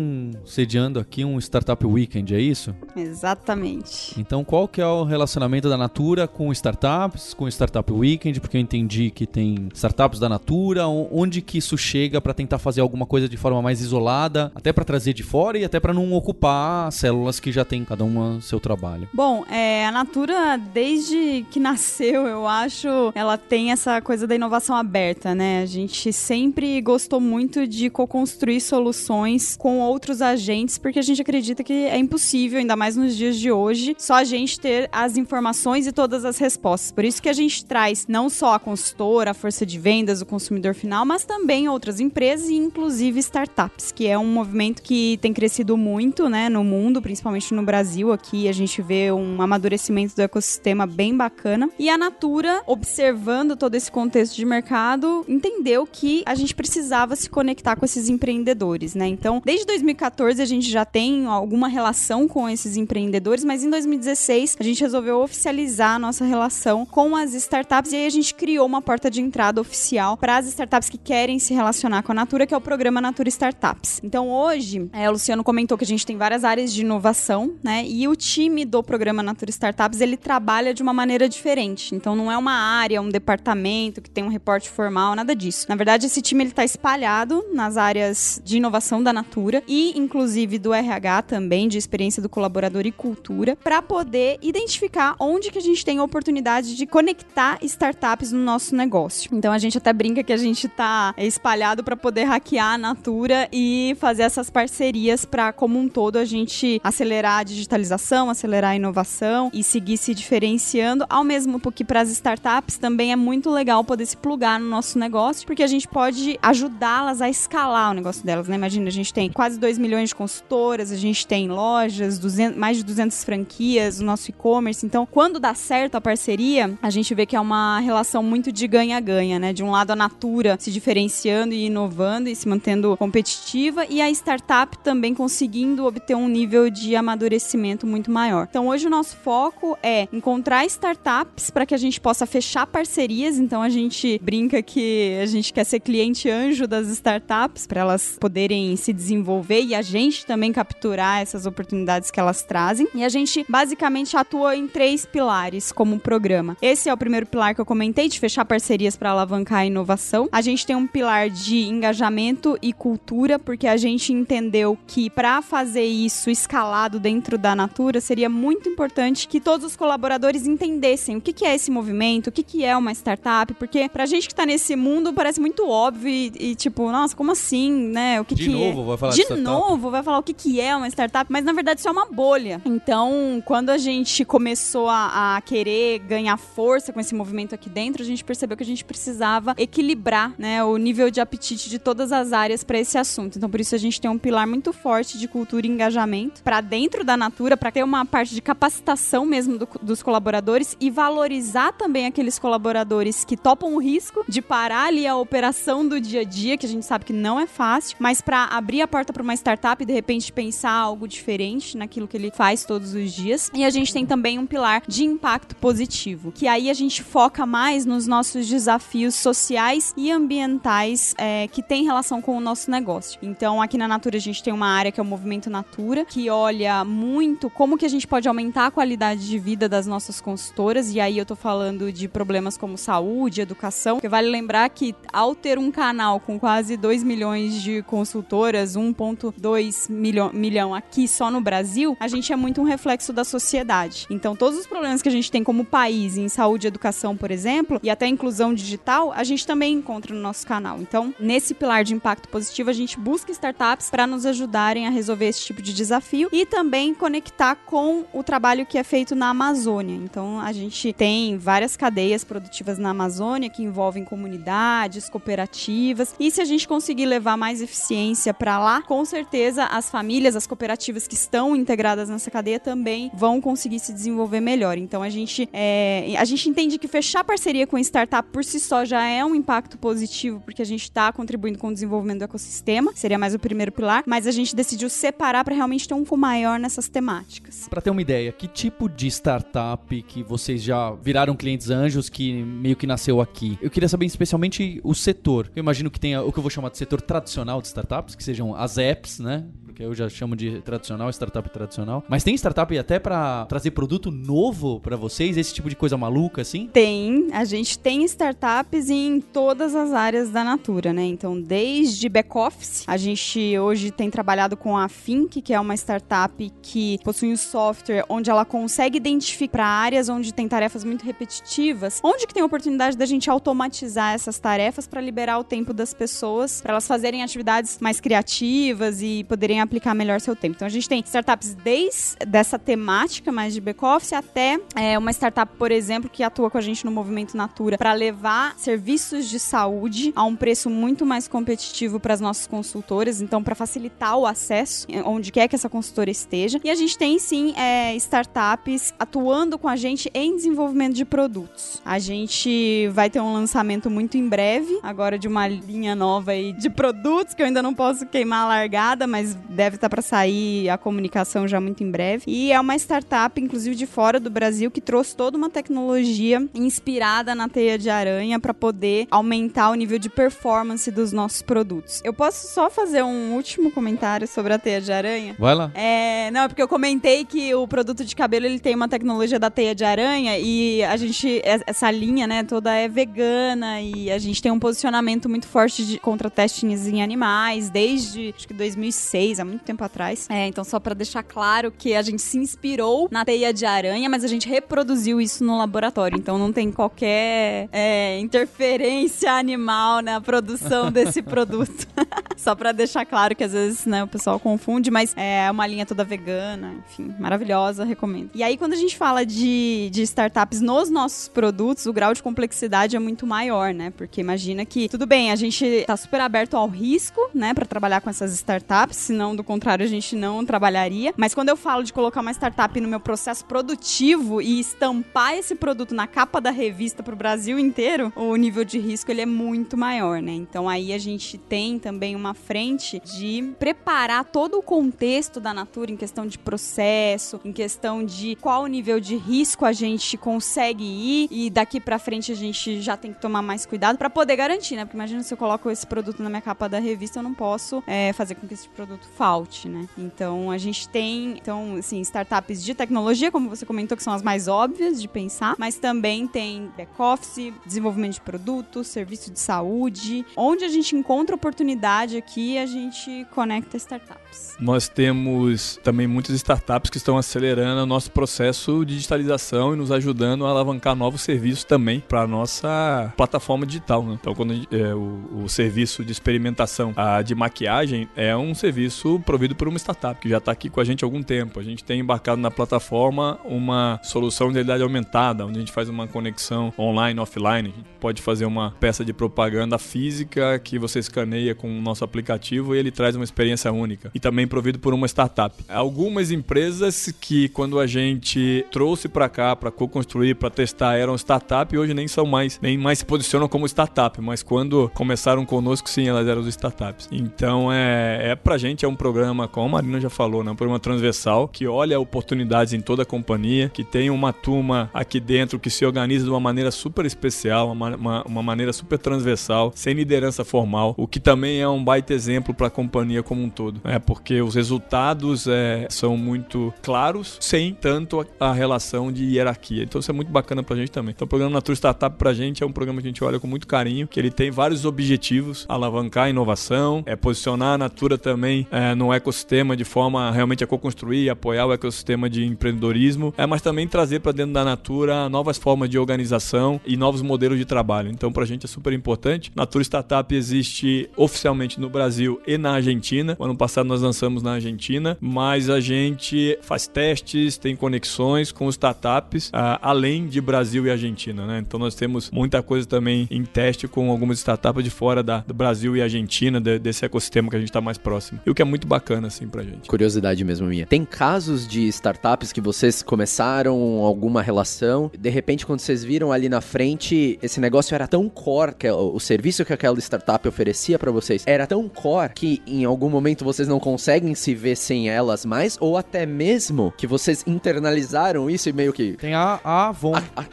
sediando aqui um Startup Weekend, é isso? Exatamente. Então, qual que é o relacionamento da Natura com startups, com Startup Weekend? Porque eu entendi que tem startups da Natura, onde que isso chega para tentar fazer alguma coisa de forma mais isolada, até para trazer de fora e até para não ocupar células que já tem cada uma seu trabalho. Bom, é, a Natura desde que *laughs* nasceu, eu acho, ela tem essa coisa da inovação aberta, né? A gente sempre gostou muito de co-construir soluções com outros agentes, porque a gente acredita que é impossível, ainda mais nos dias de hoje, só a gente ter as informações e todas as respostas. Por isso que a gente traz não só a consultora, a força de vendas, o consumidor final, mas também outras empresas e inclusive startups, que é um movimento que tem crescido muito, né, no mundo, principalmente no Brasil. Aqui a gente vê um amadurecimento do ecossistema bem bacana. E a Natura, observando todo esse contexto de mercado, entendeu que a gente precisava se conectar com esses empreendedores, né? Então, desde 2014 a gente já tem alguma relação com esses empreendedores, mas em 2016 a gente resolveu oficializar a nossa relação com as startups e aí a gente criou uma porta de entrada oficial para as startups que querem se relacionar com a Natura, que é o programa Natura Startups. Então, hoje, é, o Luciano comentou que a gente tem várias áreas de inovação, né? E o time do programa Natura Startups, ele trabalha de uma maneira diferente. Então, não é uma área, um departamento que tem um reporte formal, nada disso. Na verdade, esse time ele está espalhado nas áreas de inovação da Natura e, inclusive, do RH também, de experiência do colaborador e cultura, para poder identificar onde que a gente tem a oportunidade de conectar startups no nosso negócio. Então a gente até brinca que a gente tá espalhado para poder hackear a Natura e fazer essas parcerias para, como um todo, a gente acelerar a digitalização, acelerar a inovação e seguir se diferenciando, ao mesmo que para as startups também é muito legal poder se plugar no nosso negócio, porque a gente pode ajudá-las a escalar escalar o negócio delas, né? Imagina, a gente tem quase 2 milhões de consultoras, a gente tem lojas, 200, mais de 200 franquias, o nosso e-commerce. Então, quando dá certo a parceria, a gente vê que é uma relação muito de ganha-ganha, né? De um lado a Natura se diferenciando e inovando e se mantendo competitiva e a startup também conseguindo obter um nível de amadurecimento muito maior. Então, hoje o nosso foco é encontrar startups para que a gente possa fechar parcerias. Então, a gente brinca que a gente quer ser cliente anjo das startups para elas poderem se desenvolver e a gente também capturar essas oportunidades que elas trazem. E a gente basicamente atua em três pilares como programa. Esse é o primeiro pilar que eu comentei, de fechar parcerias para alavancar a inovação. A gente tem um pilar de engajamento e cultura, porque a gente entendeu que para fazer isso escalado dentro da Natura seria muito importante que todos os colaboradores entendessem o que, é esse movimento, o que, que é uma startup, porque pra gente que tá nesse mundo parece muito óbvio e, e tipo, nossa, como assim, né? O que De que novo, é? vai falar de de novo, vai falar o que, que é uma startup, mas na verdade isso é uma bolha. Então, quando a gente começou a, a querer ganhar força com esse movimento aqui dentro, a gente percebeu que a gente precisava equilibrar, né, o nível de apetite de todas as áreas para esse assunto. Então, por isso a gente tem um pilar muito forte de cultura e engajamento para dentro da Natura, para ter uma parte de capacitação mesmo do- dos colaboradores e valorizar também aqueles colaboradores que topam o risco de parar ali a operação do dia a dia, que a gente sabe que não é fácil, mas para abrir a porta para uma startup e de repente pensar algo diferente naquilo que ele faz todos os dias. E a gente tem também um pilar de impacto positivo, que aí a gente foca mais nos nossos desafios sociais e ambientais é, que tem relação com o nosso negócio. Então, aqui na Natura a gente tem uma área que é o Movimento Natura, que olha muito como que a gente pode aumentar a qualidade de vida das nossas consultoras, e aí eu tô falando de problemas como saúde, educação, vale lembrar que ao ter um canal com quase 2 milhões de consultoras, 1.2 milhão, milhão aqui só no Brasil, a gente é muito um reflexo da sociedade. Então, todos os problemas que a gente tem como país em saúde e educação, por exemplo, e até inclusão digital, a gente também encontra no nosso canal. Então, nesse pilar de impacto positivo, a gente busca startups para nos ajudarem a resolver esse tipo de desafio e também conectar com o trabalho que é feito na Amazônia. Então, a gente tem várias cadeias produtivas na Amazônia que envolvem comunidades, cooperativas. E se a gente conseguir levar mais eficiência para lá, com certeza as famílias, as cooperativas que estão integradas nessa cadeia também vão conseguir se desenvolver melhor. Então a gente é, a gente entende que fechar parceria com startup por si só já é um impacto positivo, porque a gente está contribuindo com o desenvolvimento do ecossistema, seria mais o primeiro pilar, mas a gente decidiu separar para realmente ter um foco maior nessas temáticas. Pra ter uma ideia, que tipo de startup que vocês já viraram clientes anjos que meio que nasceu aqui? Eu queria saber especialmente o setor. Eu imagino que tenha o que eu vou chamar de setor tradicional de startups, que sejam as apps, né? Porque eu já chamo de tradicional, startup tradicional. Mas tem startup até pra trazer produto novo pra vocês, esse tipo de coisa maluca assim? Tem, a gente tem startups em todas as áreas da Natura, né? Então, desde back-office, a gente hoje tem trabalhado com a Fink, que é uma startup que possui um software onde ela consegue identificar para áreas onde tem tarefas muito repetitivas, onde que tem oportunidade da gente automatizar essas tarefas para liberar o tempo das pessoas, para elas fazerem atividades mais criativas e poderem aplicar melhor seu tempo. Então, a gente tem startups desde dessa temática mais de back-office até é, uma startup, por exemplo, que atua com a gente no movimento Natura para levar serviços de saúde a um preço muito mais competitivo para as nossas consultoras, então para facilitar o acesso eh, onde quer que essa consultora esteja. E a gente tem sim é, startups atuando com a gente em desenvolvimento de produtos. A gente vai ter um lançamento muito em breve, agora de uma linha nova aí de produtos que eu ainda não posso queimar a largada, mas deve estar para sair a comunicação já muito em breve. E é uma startup, inclusive de fora do Brasil, que trouxe toda uma tecnologia inspirada na teia de aranha para poder aumentar o nível de performance dos nossos produtos. Eu posso só fazer um último comentário sobre a teia de aranha? Vai lá. É, não, é porque eu comentei que o produto de cabelo ele tem uma tecnologia da teia de aranha e a gente, es- essa linha, né, toda é vegana e a gente tem um posicionamento muito forte de, contra testes em animais desde acho que 2006, muito tempo atrás. É, então só para deixar claro que a gente se inspirou na teia de aranha, mas a gente reproduziu isso no laboratório. Então não tem qualquer é, interferência animal na produção desse *laughs* produto. *laughs* só para deixar claro que às vezes né, o pessoal confunde, mas é uma linha toda vegana, enfim, maravilhosa, recomendo. E aí quando a gente fala de, de startups nos nossos produtos, o grau de complexidade é muito maior, né? Porque imagina que, tudo bem, a gente tá super aberto ao risco, né, para trabalhar com essas startups, senão do contrário a gente não trabalharia. Mas quando eu falo de colocar uma startup no meu processo produtivo e estampar esse produto na capa da revista pro Brasil inteiro, o nível de risco ele é muito maior, né? Então aí a gente tem também uma frente de preparar todo o contexto da Natura em questão de processo, em questão de qual nível de risco a gente consegue ir e daqui para frente a gente já tem que tomar mais cuidado para poder garantir, né? Porque imagina se eu coloco esse produto na minha capa da revista, eu não posso é, fazer com que esse produto falte, né? Então a gente tem, então, assim, startups de tecnologia, como você comentou, que são as mais óbvias de pensar, mas também tem back-office, desenvolvimento de produtos, serviço de saúde. Onde a gente encontra oportunidade aqui, a gente conecta startups. Nós temos também muitas startups que estão acelerando o nosso processo de digitalização e nos ajudando a alavancar novos serviços também para a nossa plataforma digital. Né? Então, quando gente, é, o, o, serviço de experimentação a, de maquiagem é um serviço provido por uma startup que já está aqui com a gente há algum tempo. A gente tem embarcado na plataforma uma solução de realidade aumentada, onde a gente faz uma conexão online, offline. Pode fazer uma peça de propaganda física que você escaneia com o nosso aplicativo e ele traz uma experiência única. E também provido por uma startup. Algumas empresas que, quando a gente trouxe para cá para co-construir, para testar, eram startup e hoje nem são mais, nem mais se posicionam como startup, mas quando começaram conosco, sim, elas eram startups. Então, é, é pra gente é um programa, como a Marina já falou, né, um programa transversal que olha oportunidades em toda a companhia, que tem uma turma aqui dentro que se organiza de uma maneira super especial, uma, uma, uma maneira super transversal, sem liderança formal, o que também é um baita exemplo para a companhia como um todo, é porque os resultados é, são muito claros, sem tanto a, a relação de hierarquia. Então, isso é muito bacana pra gente também. Então, o programa Natura Startup pra gente é um programa que a gente olha com muito carinho, que ele tem vários objetivos: alavancar a inovação, é posicionar a Natura também é, no ecossistema de forma realmente a co-construir apoiar o ecossistema de empreendedorismo, é, mas também trazer para dentro da Natura novas formas de organização e novos modelos de trabalho. Então, pra gente é super importante. Natura Startup existe oficialmente no Brasil e na Argentina. O ano passado nós lançamos na Argentina, mas a gente faz testes, tem conexões com startups, uh, além de Brasil e Argentina, né? Então nós temos muita coisa também em teste com algumas startups de fora da, do Brasil e Argentina, de, desse ecossistema que a gente está mais próximo. E o que é muito bacana, assim, pra gente. Curiosidade mesmo minha. Tem casos de startups que vocês começaram alguma relação, de repente, quando vocês viram ali na frente, esse negócio era tão core, que é o, o serviço que aquela startup oferecia para vocês era tão core que em algum momento vocês não conseguem se ver sem elas mais, ou até mesmo que vocês internalizaram isso e meio que. Tem a, a Avon. A, a...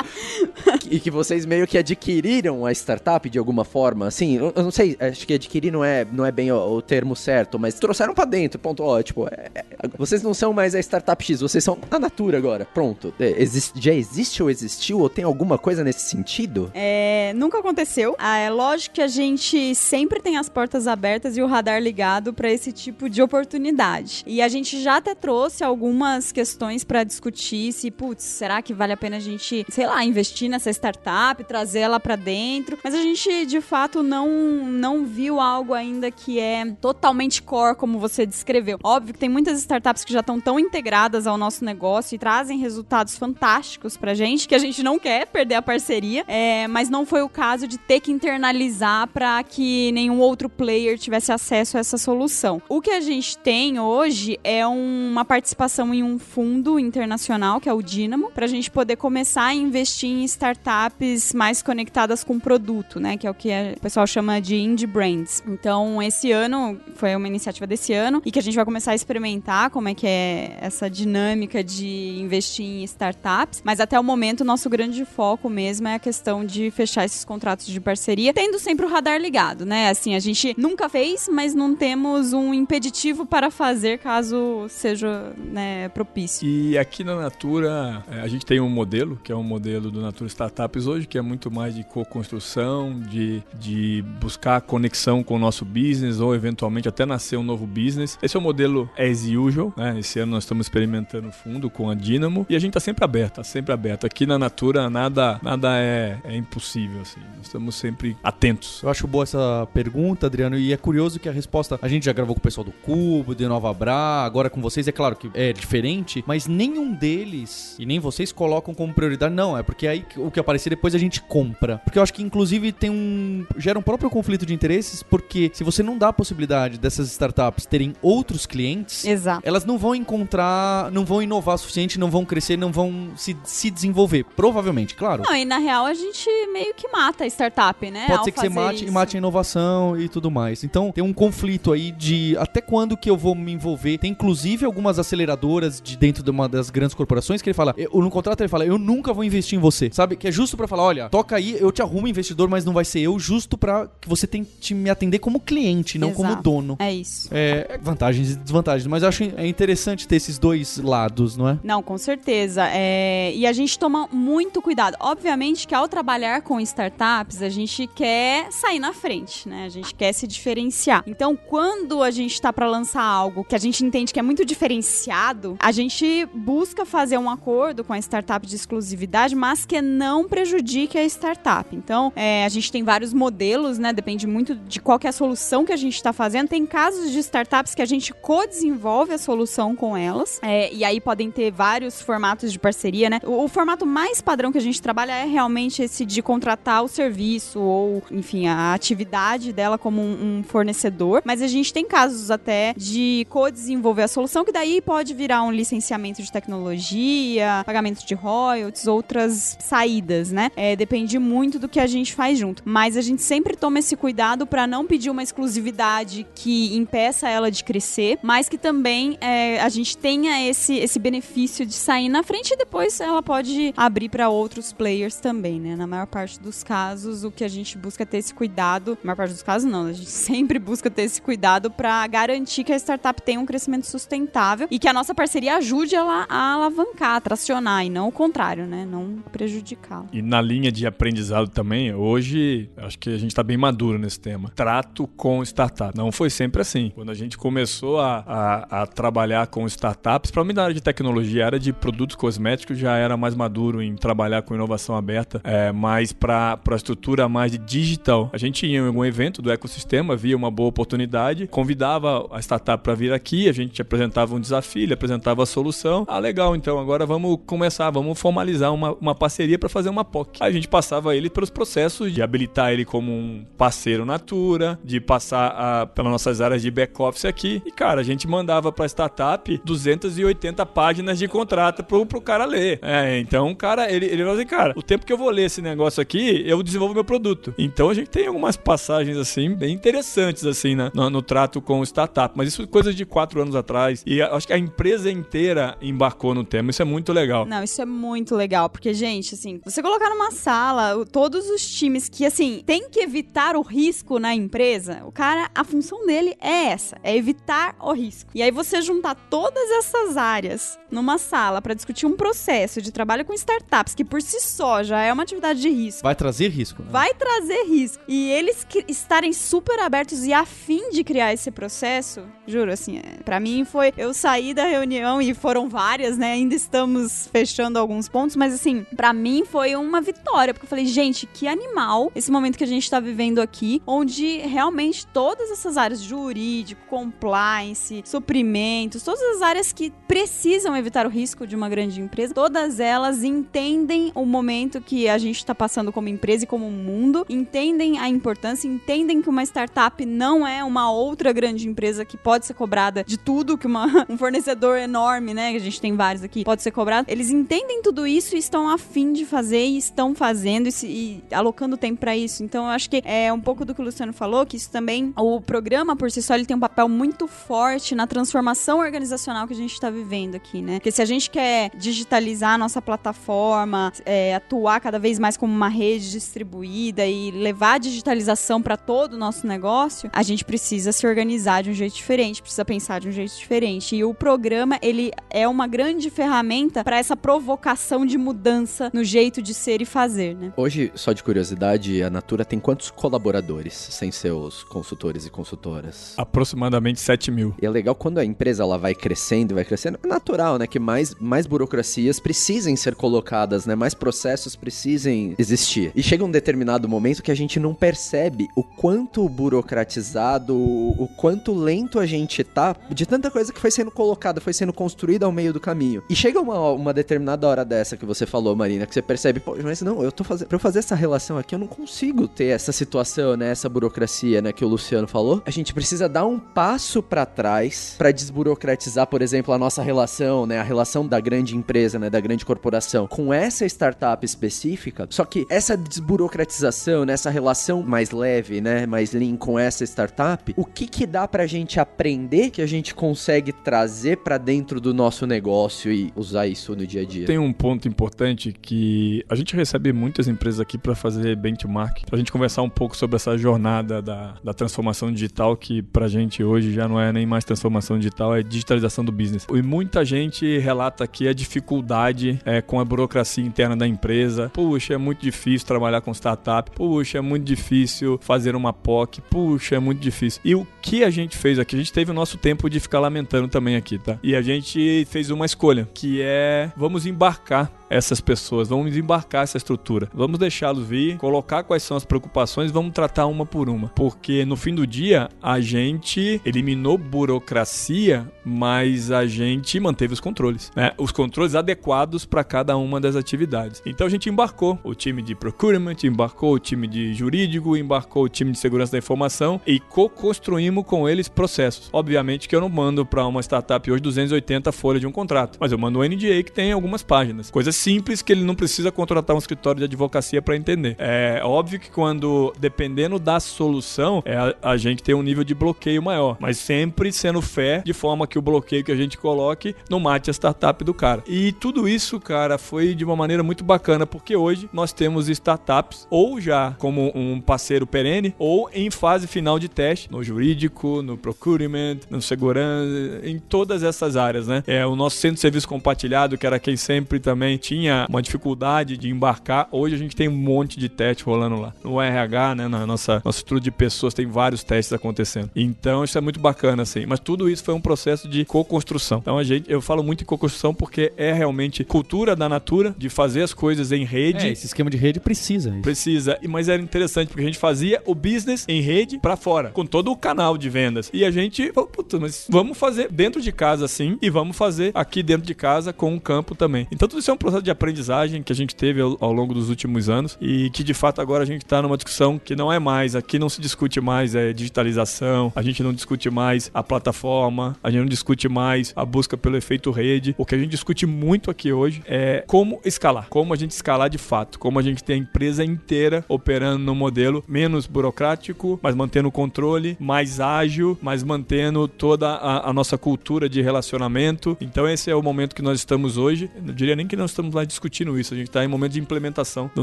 *laughs* e que vocês meio que adquiriram a startup de alguma forma, assim, eu, eu não sei, acho que adquirir não é, não é bem o, o termo certo, mas trouxeram para dentro, ponto, ó, tipo, é, é, vocês não são mais a startup X, vocês são a Natura agora, pronto. É, existe, já existe ou existiu, ou tem alguma coisa nesse sentido? É, nunca aconteceu. Ah, é lógico que a gente sempre tem as portas abertas e o radar ligado para esse tipo de oportunidade. E a gente já até trouxe algumas questões para discutir se, putz, será que vale a pena a gente, sei lá, investir nessa startup, trazer ela para dentro? Mas a gente, de fato, não, não viu algo ainda que é totalmente core, como você descreveu. Óbvio que tem muitas startups que já estão tão integradas ao nosso negócio e trazem resultados fantásticos pra gente, que a gente não quer perder a parceria, é, mas não foi o caso de ter que internalizar para que nenhum outro player tivesse acesso a essa solução. O que a gente tem hoje é uma participação em um fundo internacional, que é o Dynamo, para a gente poder começar a investir em startups mais conectadas com produto, né? Que é o que o pessoal chama de indie brands. Então, esse ano foi uma iniciativa desse ano e que a gente vai começar a experimentar como é que é essa dinâmica de investir em startups. Mas até o momento, o nosso grande foco mesmo é a questão de fechar esses contratos de parceria, tendo sempre o radar ligado, né? Assim, a gente nunca fez, mas não temos um impeditivo para fazer caso seja né, propício. E aqui na Natura, é, a gente tem um modelo, que é um modelo do Natura Startups hoje, que é muito mais de co-construção, de, de buscar conexão com o nosso business ou eventualmente até nascer um novo business. Esse é o modelo as usual, né? Esse ano nós estamos experimentando fundo com a Dynamo e a gente tá sempre aberto, tá sempre aberto. Aqui na Natura nada, nada é, é impossível, assim. Nós estamos sempre atentos. Eu acho boa essa pergunta, Adriano, e é curioso que a resposta. A gente já gravou com o pessoal do Cubo, de Nova Bra, agora com vocês, é claro que é diferente, mas nenhum deles, e nem vocês, colocam como prioridade, não. É porque aí o que aparecer depois a gente compra. Porque eu acho que, inclusive, tem um. gera um próprio conflito de interesses, porque se você não dá a possibilidade dessas startups terem outros clientes, Exato. elas não vão encontrar, não vão inovar o suficiente, não vão crescer, não vão se, se desenvolver. Provavelmente, claro. Não, e na real a gente meio que mata a startup, né? Pode ao ser que você mate, mate a inovação e tudo mais. Então tem um conflito aí de até quando que eu vou me envolver. Tem inclusive algumas aceleradoras de dentro de uma das grandes corporações que ele fala, eu, no contrato ele fala, eu nunca vou investir em você, sabe? Que é justo pra falar, olha, toca aí, eu te arrumo investidor, mas não vai ser eu, justo pra que você tente me atender como cliente, não como Exato. É isso. É, vantagens e desvantagens, mas eu acho é interessante ter esses dois lados, não é? Não, com certeza. É, E a gente toma muito cuidado. Obviamente que ao trabalhar com startups, a gente quer sair na frente, né? A gente quer se diferenciar. Então, quando a gente tá para lançar algo que a gente entende que é muito diferenciado, a gente busca fazer um acordo com a startup de exclusividade, mas que não prejudique a startup. Então, é, a gente tem vários modelos, né? Depende muito de qual é a solução que a gente está fazendo. Tem casos de startups que a gente co-desenvolve a solução com elas. É, e aí podem ter vários formatos de parceria, né? O, o formato mais padrão que a gente trabalha é realmente esse de contratar o serviço ou, enfim, a atividade dela como um, um fornecedor. Mas a gente tem casos até de co-desenvolver a solução, que daí pode virar um licenciamento de tecnologia, pagamento de royalties, outras saídas, né? É, depende muito do que a gente faz junto. Mas a gente sempre toma esse cuidado para não pedir uma exclusividade impeça ela de crescer, mas que também é, a gente tenha esse, esse benefício de sair na frente e depois ela pode abrir para outros players também, né? Na maior parte dos casos, o que a gente busca é ter esse cuidado, na maior parte dos casos não, a gente *laughs* sempre busca ter esse cuidado para garantir que a startup tenha um crescimento sustentável e que a nossa parceria ajude ela a alavancar, a tracionar e não o contrário, né? Não prejudicá-la. E na linha de aprendizado também, hoje acho que a gente está bem maduro nesse tema. Trato com startup. Não foi sempre assim. Quando a gente começou a, a, a trabalhar com startups, para mim na área de tecnologia, a área de produtos cosméticos já era mais maduro em trabalhar com inovação aberta, é, mas para a estrutura mais de digital, a gente ia em algum evento do ecossistema, via uma boa oportunidade, convidava a startup para vir aqui, a gente apresentava um desafio, ele apresentava a solução. Ah, legal, então agora vamos começar, vamos formalizar uma, uma parceria para fazer uma POC. Aí a gente passava ele pelos processos de habilitar ele como um parceiro Natura, de passar a, pelas nossas áreas de back-office aqui. E, cara, a gente mandava pra startup 280 páginas de contrato pro, pro cara ler. É, então cara, ele, ele falou assim, cara, o tempo que eu vou ler esse negócio aqui, eu desenvolvo meu produto. Então a gente tem algumas passagens, assim, bem interessantes, assim, né, no, no trato com startup. Mas isso é coisa de quatro anos atrás. E acho que a empresa inteira embarcou no tema. Isso é muito legal. Não, isso é muito legal, porque, gente, assim, você colocar numa sala todos os times que, assim, tem que evitar o risco na empresa, o cara, a função dele é essa, é evitar o risco. E aí você juntar todas essas áreas numa sala pra discutir um processo de trabalho com startups, que por si só já é uma atividade de risco. Vai trazer risco. né? Vai trazer risco. E eles estarem super abertos e afim de criar esse processo, juro, assim, é, pra mim foi. Eu saí da reunião e foram várias, né? Ainda estamos fechando alguns pontos, mas assim, pra mim foi uma vitória, porque eu falei, gente, que animal esse momento que a gente tá vivendo aqui, onde realmente todas essas áreas, jurídico, compliance, suprimentos, todas as áreas que precisam evitar o risco de uma grande empresa, todas elas entendem o momento que a gente está passando como empresa e como mundo, entendem a importância, entendem que uma startup não é uma outra grande empresa que pode ser cobrada de tudo, que uma, *laughs* um fornecedor enorme, né, que a gente tem vários aqui, pode ser cobrado. Eles entendem tudo isso e estão afim de fazer e estão fazendo e, e alocando tempo para isso. Então eu acho que é um pouco do que o Luciano falou, que isso também, o programa por si só, ele tem um papel muito forte na transformação organizacional que a gente está vivendo aqui, né? Porque se a gente quer digitalizar a nossa plataforma, é, atuar cada vez mais como uma rede distribuída e levar a digitalização para todo o nosso negócio, a gente precisa se organizar de um jeito diferente, precisa pensar de um jeito diferente. E o programa, ele é uma grande ferramenta para essa provocação de mudança no jeito de ser e fazer, né? Hoje, só de curiosidade, a Natura tem quantos colaboradores, sem seus consultores e consultoras? Horas. Aproximadamente 7 mil. E é legal quando a empresa ela vai crescendo, vai crescendo. É natural, né? Que mais, mais burocracias precisem ser colocadas, né? Mais processos precisem existir. E chega um determinado momento que a gente não percebe o quanto burocratizado, o, quanto lento a gente tá de tanta coisa que foi sendo colocada, foi sendo construída ao meio do caminho. E chega uma, uma determinada hora dessa que você falou, Marina, que você percebe, pô, mas não, eu tô fazendo. Pra eu fazer essa relação aqui, eu não consigo ter essa situação, né? Essa burocracia, né? Que o Luciano falou. A gente precisa dar um passo para trás para desburocratizar, por exemplo, a nossa relação, né? A relação da grande empresa, né? Da grande corporação com essa startup específica. Só que essa desburocratização, né? Essa relação mais leve, né? Mais lean com essa startup, o que que dá pra gente aprender que a gente consegue trazer para dentro do nosso negócio e usar isso no dia a dia? Tem um ponto importante que a gente recebe muitas empresas aqui para fazer benchmark, pra gente conversar um pouco sobre essa jornada da, da transformação digital que pra gente hoje já não é nem mais transformação digital, é digitalização do business. E muita gente relata aqui a dificuldade é, com a burocracia interna da empresa. Puxa, é muito difícil trabalhar com startup. Puxa, é muito difícil fazer uma POC. Puxa, é muito difícil. E o que a gente fez aqui? A gente teve o nosso tempo de ficar lamentando também aqui, tá? E a gente fez uma escolha, que é vamos embarcar essas pessoas, vamos embarcar essa estrutura, vamos deixá-los vir, colocar quais são as preocupações, vamos tratar uma por uma, porque no fim do dia a gente eliminou burocracia, mas a gente manteve os controles, né? Os controles adequados para cada uma das atividades. Então a gente embarcou o time de procurement, embarcou o time de jurídico, embarcou o time de segurança da informação e co-construímos com eles processos. Obviamente que eu não mando para uma startup hoje 280 folhas de um contrato, mas eu mando um NDA que tem algumas páginas, coisas simples que ele não precisa contratar um escritório de advocacia para entender. É óbvio que quando, dependendo da solução, é, a, a, gente tem um nível de bloqueio maior, mas sempre sendo fé, de forma que o bloqueio que a gente coloque não mate a startup do cara. E tudo isso, cara, foi de uma maneira muito bacana, porque hoje nós temos startups ou já como um parceiro perene ou em fase final de teste, no jurídico, no procurement, no segurança, em todas essas áreas, né? É o nosso centro de serviço compartilhado, que era quem sempre também tinha uma dificuldade de embarcar, hoje a gente tem um monte de teste rolando lá. No RH, né, na nossa, estudo de pessoas, tem vários testes acontecendo. Então isso é muito bacana, assim. Mas tudo isso foi um processo de co-construção. Então a gente, eu falo muito em co-construção porque é realmente cultura da Natura, de fazer as coisas em rede. É, esse esquema de rede precisa. Isso. Precisa. Mas era interessante porque a gente fazia o business em rede para fora, com todo o canal de vendas. E a gente falou, puta, mas vamos fazer dentro de casa assim e vamos fazer aqui dentro de casa com o campo também. Então tudo isso é um processo de aprendizagem que a gente teve ao, ao longo dos últimos anos e que de fato agora a gente está numa discussão que não é mais, aqui não se discute mais é, digitalização, a gente não discute mais a plataforma, a gente não discute mais a busca pelo efeito rede. O que a gente discute muito aqui hoje é como escalar, como a gente escalar de fato, como a gente tem a empresa inteira operando no modelo menos burocrático, mas mantendo o controle, mais ágil, mas mantendo toda a, a nossa cultura de relacionamento. Então esse é o momento que nós estamos hoje. Não diria nem que nós estamos lá discutindo isso, a gente está em momento de implementação do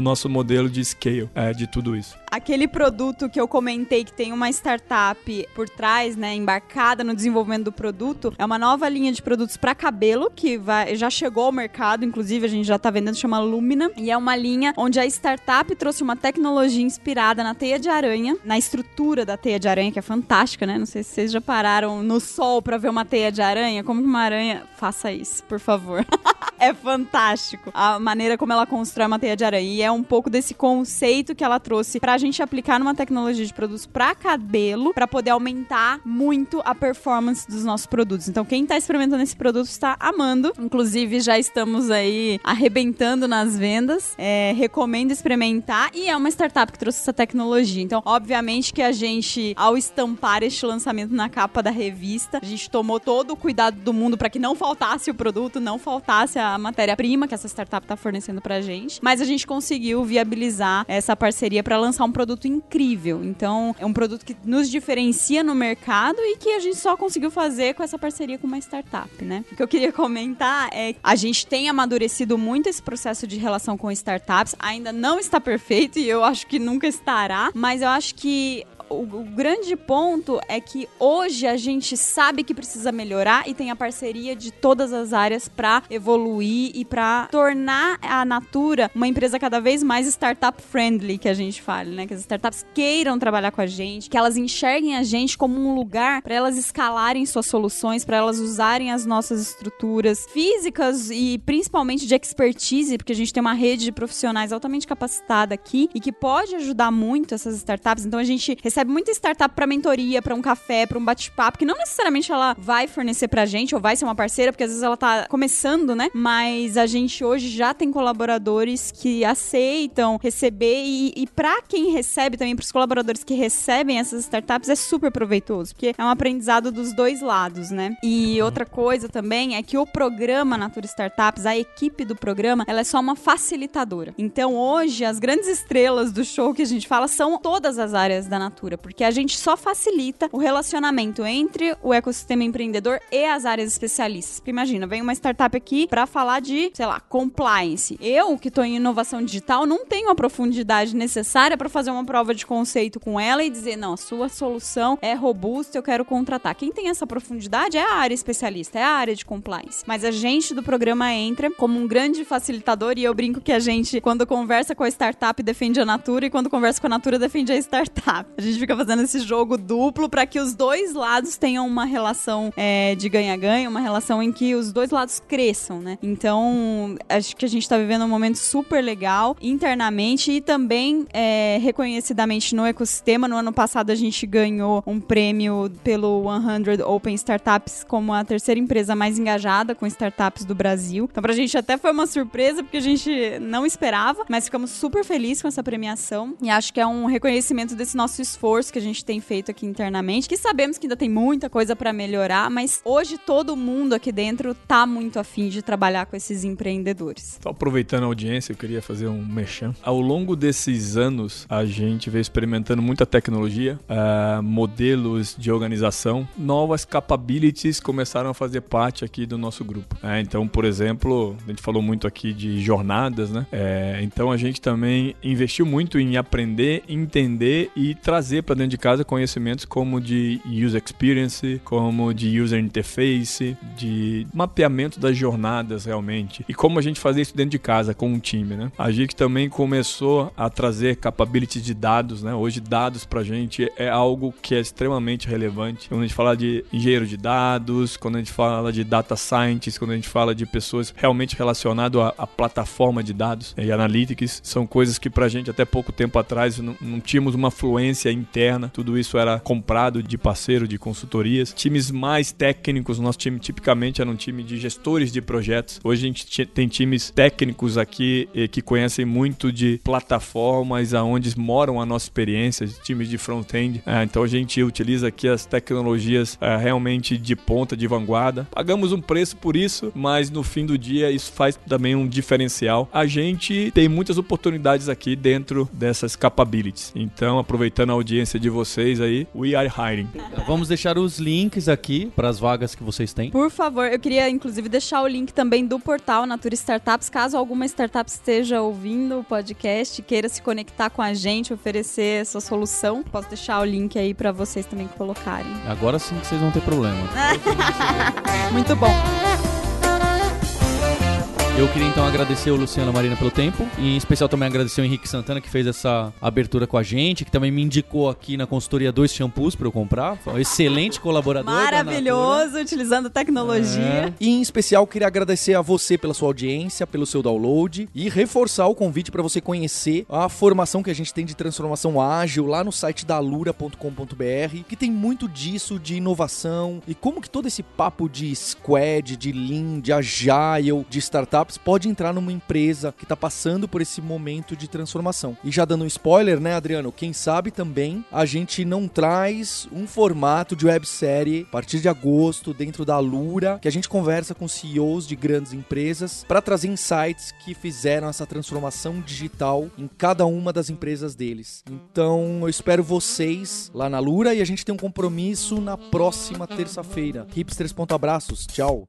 nosso modelo de scale é, de tudo isso. Aquele produto que eu comentei que tem uma startup por trás, né, embarcada no desenvolvimento do produto, é uma nova linha de produtos para cabelo que vai, já chegou ao mercado, inclusive a gente já está vendendo, chama Lumina, e é uma linha onde a startup trouxe uma tecnologia inspirada na teia de aranha, na estrutura da teia de aranha, que é fantástica, né? Não sei se vocês já pararam no sol para ver uma teia de aranha, como uma aranha faça isso, por favor. *laughs* é fantástico a maneira como ela constrói uma teia de aranha. E é um pouco desse conceito que ela trouxe pra gente aplicar numa tecnologia de produtos pra cabelo, para poder aumentar muito a performance dos nossos produtos. Então, quem tá experimentando esse produto está amando. Inclusive, já estamos aí arrebentando nas vendas. É, recomendo experimentar. E é uma startup que trouxe essa tecnologia. Então, obviamente que a gente, ao estampar este lançamento na capa da revista, a gente tomou todo o cuidado do mundo para que não faltasse o produto, não faltasse a matéria-prima que essa startup tá fornecendo pra gente. Mas a gente conseguiu viabilizar essa parceria para lançar um produto incrível. Então, é um produto que nos diferencia no mercado e que a gente só conseguiu fazer com essa parceria com uma startup, né? O que eu queria comentar é que a gente tem amadurecido muito esse processo de relação com startups. Ainda não está perfeito e eu acho que nunca estará, mas eu acho que o, o grande ponto é que hoje a gente sabe que precisa melhorar e tem a parceria de todas as áreas para evoluir e para tornar a Natura uma empresa cada vez mais startup friendly, que a gente fala, né? Que as startups queiram trabalhar com a gente, que elas enxerguem a gente como um lugar para elas escalarem suas soluções, para elas usarem as nossas estruturas físicas e principalmente de expertise, porque a gente tem uma rede de profissionais altamente capacitada aqui e que pode ajudar muito essas startups. Então a gente recebe muita startup para mentoria, para um café, para um bate-papo, que não necessariamente ela vai fornecer pra gente ou vai ser uma parceira, porque às vezes ela tá começando, né? Mas a gente hoje já tem colaboradores que aceitam receber e, e para quem recebe também, para os colaboradores que recebem essas startups, é super proveitoso, porque é um aprendizado dos dois lados, né? E outra coisa também é que o programa Natura Startups, a equipe do programa, ela é só uma facilitadora. Então hoje, as grandes estrelas do show que a gente fala são todas as áreas da Natura, porque a gente só facilita o relacionamento entre o ecossistema empreendedor e as áreas especialistas. Porque imagina, vem uma startup aqui para falar de, sei lá, compliance. Eu, que tô em inovação digital, não tenho a profundidade necessária para fazer uma prova de conceito com ela e dizer, não, a sua solução é robusta, eu quero contratar. Quem tem essa profundidade é a área especialista, é a área de compliance. Mas a gente do programa entra como um grande facilitador e eu brinco que a gente, quando conversa com a startup, defende a Natura e quando conversa com a Natura, defende a startup. A gente fica fazendo esse jogo duplo para que os dois lados tenham uma relação é, de ganha-ganha, uma relação em que os dois lados cresçam, né? Então, acho que a gente tá vivendo um momento super legal internamente e também é, reconhecidamente no ecossistema. No ano passado, a gente ganhou um prêmio pelo 100 Open Startups como a terceira empresa mais engajada com startups do Brasil. Então, pra gente até foi uma surpresa, porque a gente não esperava, mas ficamos super felizes com essa premiação e acho que é um reconhecimento desse nosso esforço que a gente tem feito aqui internamente, que sabemos que ainda tem muita coisa para melhorar, mas hoje todo mundo aqui dentro tá muito afim de trabalhar com esses empreendedores. Só aproveitando a audiência, eu queria fazer um mexão. Ao longo desses anos, a gente veio experimentando muita tecnologia, uh, modelos de organização, novas capabilities começaram a fazer parte aqui do nosso grupo. É, então, por exemplo, a gente falou muito aqui de jornadas, né? É, então a gente também investiu muito em aprender, entender e trazer para dentro de casa conhecimentos como de user experience, como de user interface, de mapeamento das jornadas realmente e como a gente fazer isso dentro de casa com um time, né? A gente também começou a trazer capabilities de dados, né? Hoje dados pra gente é algo que é extremamente relevante. Quando a gente fala de engenheiro de dados, quando a gente fala de data scientists, quando a gente fala de pessoas realmente relacionado à, à plataforma de dados e analytics, são coisas que pra gente até pouco tempo atrás não, não tínhamos uma fluência interna. Tudo isso era comprado de parceiro, de consultorias. Times mais técnicos, nosso time tipicamente era um time de gestores de projetos. Hoje a gente tem times técnicos aqui eh, que conhecem muito de plataformas aonde moram a nossa experiência, times de front-end. É, então a gente utiliza aqui as tecnologias é, realmente de ponta, de vanguarda. Pagamos um preço por isso, mas no fim do dia isso faz também um diferencial. A gente tem muitas oportunidades aqui dentro dessas capabilities. Então, aproveitando a audiência de vocês aí, we are hiring. Vamos deixar os links aqui para as vagas que vocês têm. Por favor, eu queria inclusive deixar o link também do portal Natura Startups, caso alguma startup esteja ouvindo o podcast, queira se conectar com a gente, oferecer essa solução, posso deixar o link aí para vocês também colocarem. Agora sim que vocês vão ter problema. *laughs* *laughs* Muito bom. Eu queria então agradecer o Luciano Marina pelo tempo e em especial também agradecer o Henrique Santana que fez essa abertura com a gente, que também me indicou aqui na consultoria dois shampoos para eu comprar. Foi um excelente colaborador. Maravilhoso, utilizando tecnologia. É. E em especial queria agradecer a você pela sua audiência, pelo seu download e reforçar o convite para você conhecer a formação que a gente tem de transformação ágil lá no site da alura.com.br, que tem muito disso de inovação e como que todo esse papo de squad, de lean, de agile, de startup startups pode entrar numa empresa que está passando por esse momento de transformação. E já dando um spoiler, né, Adriano? Quem sabe também a gente não traz um formato de websérie a partir de agosto dentro da Lura, que a gente conversa com CEOs de grandes empresas para trazer insights que fizeram essa transformação digital em cada uma das empresas deles. Então, eu espero vocês lá na Lura e a gente tem um compromisso na próxima terça-feira. Hipsters. Abraços. Tchau.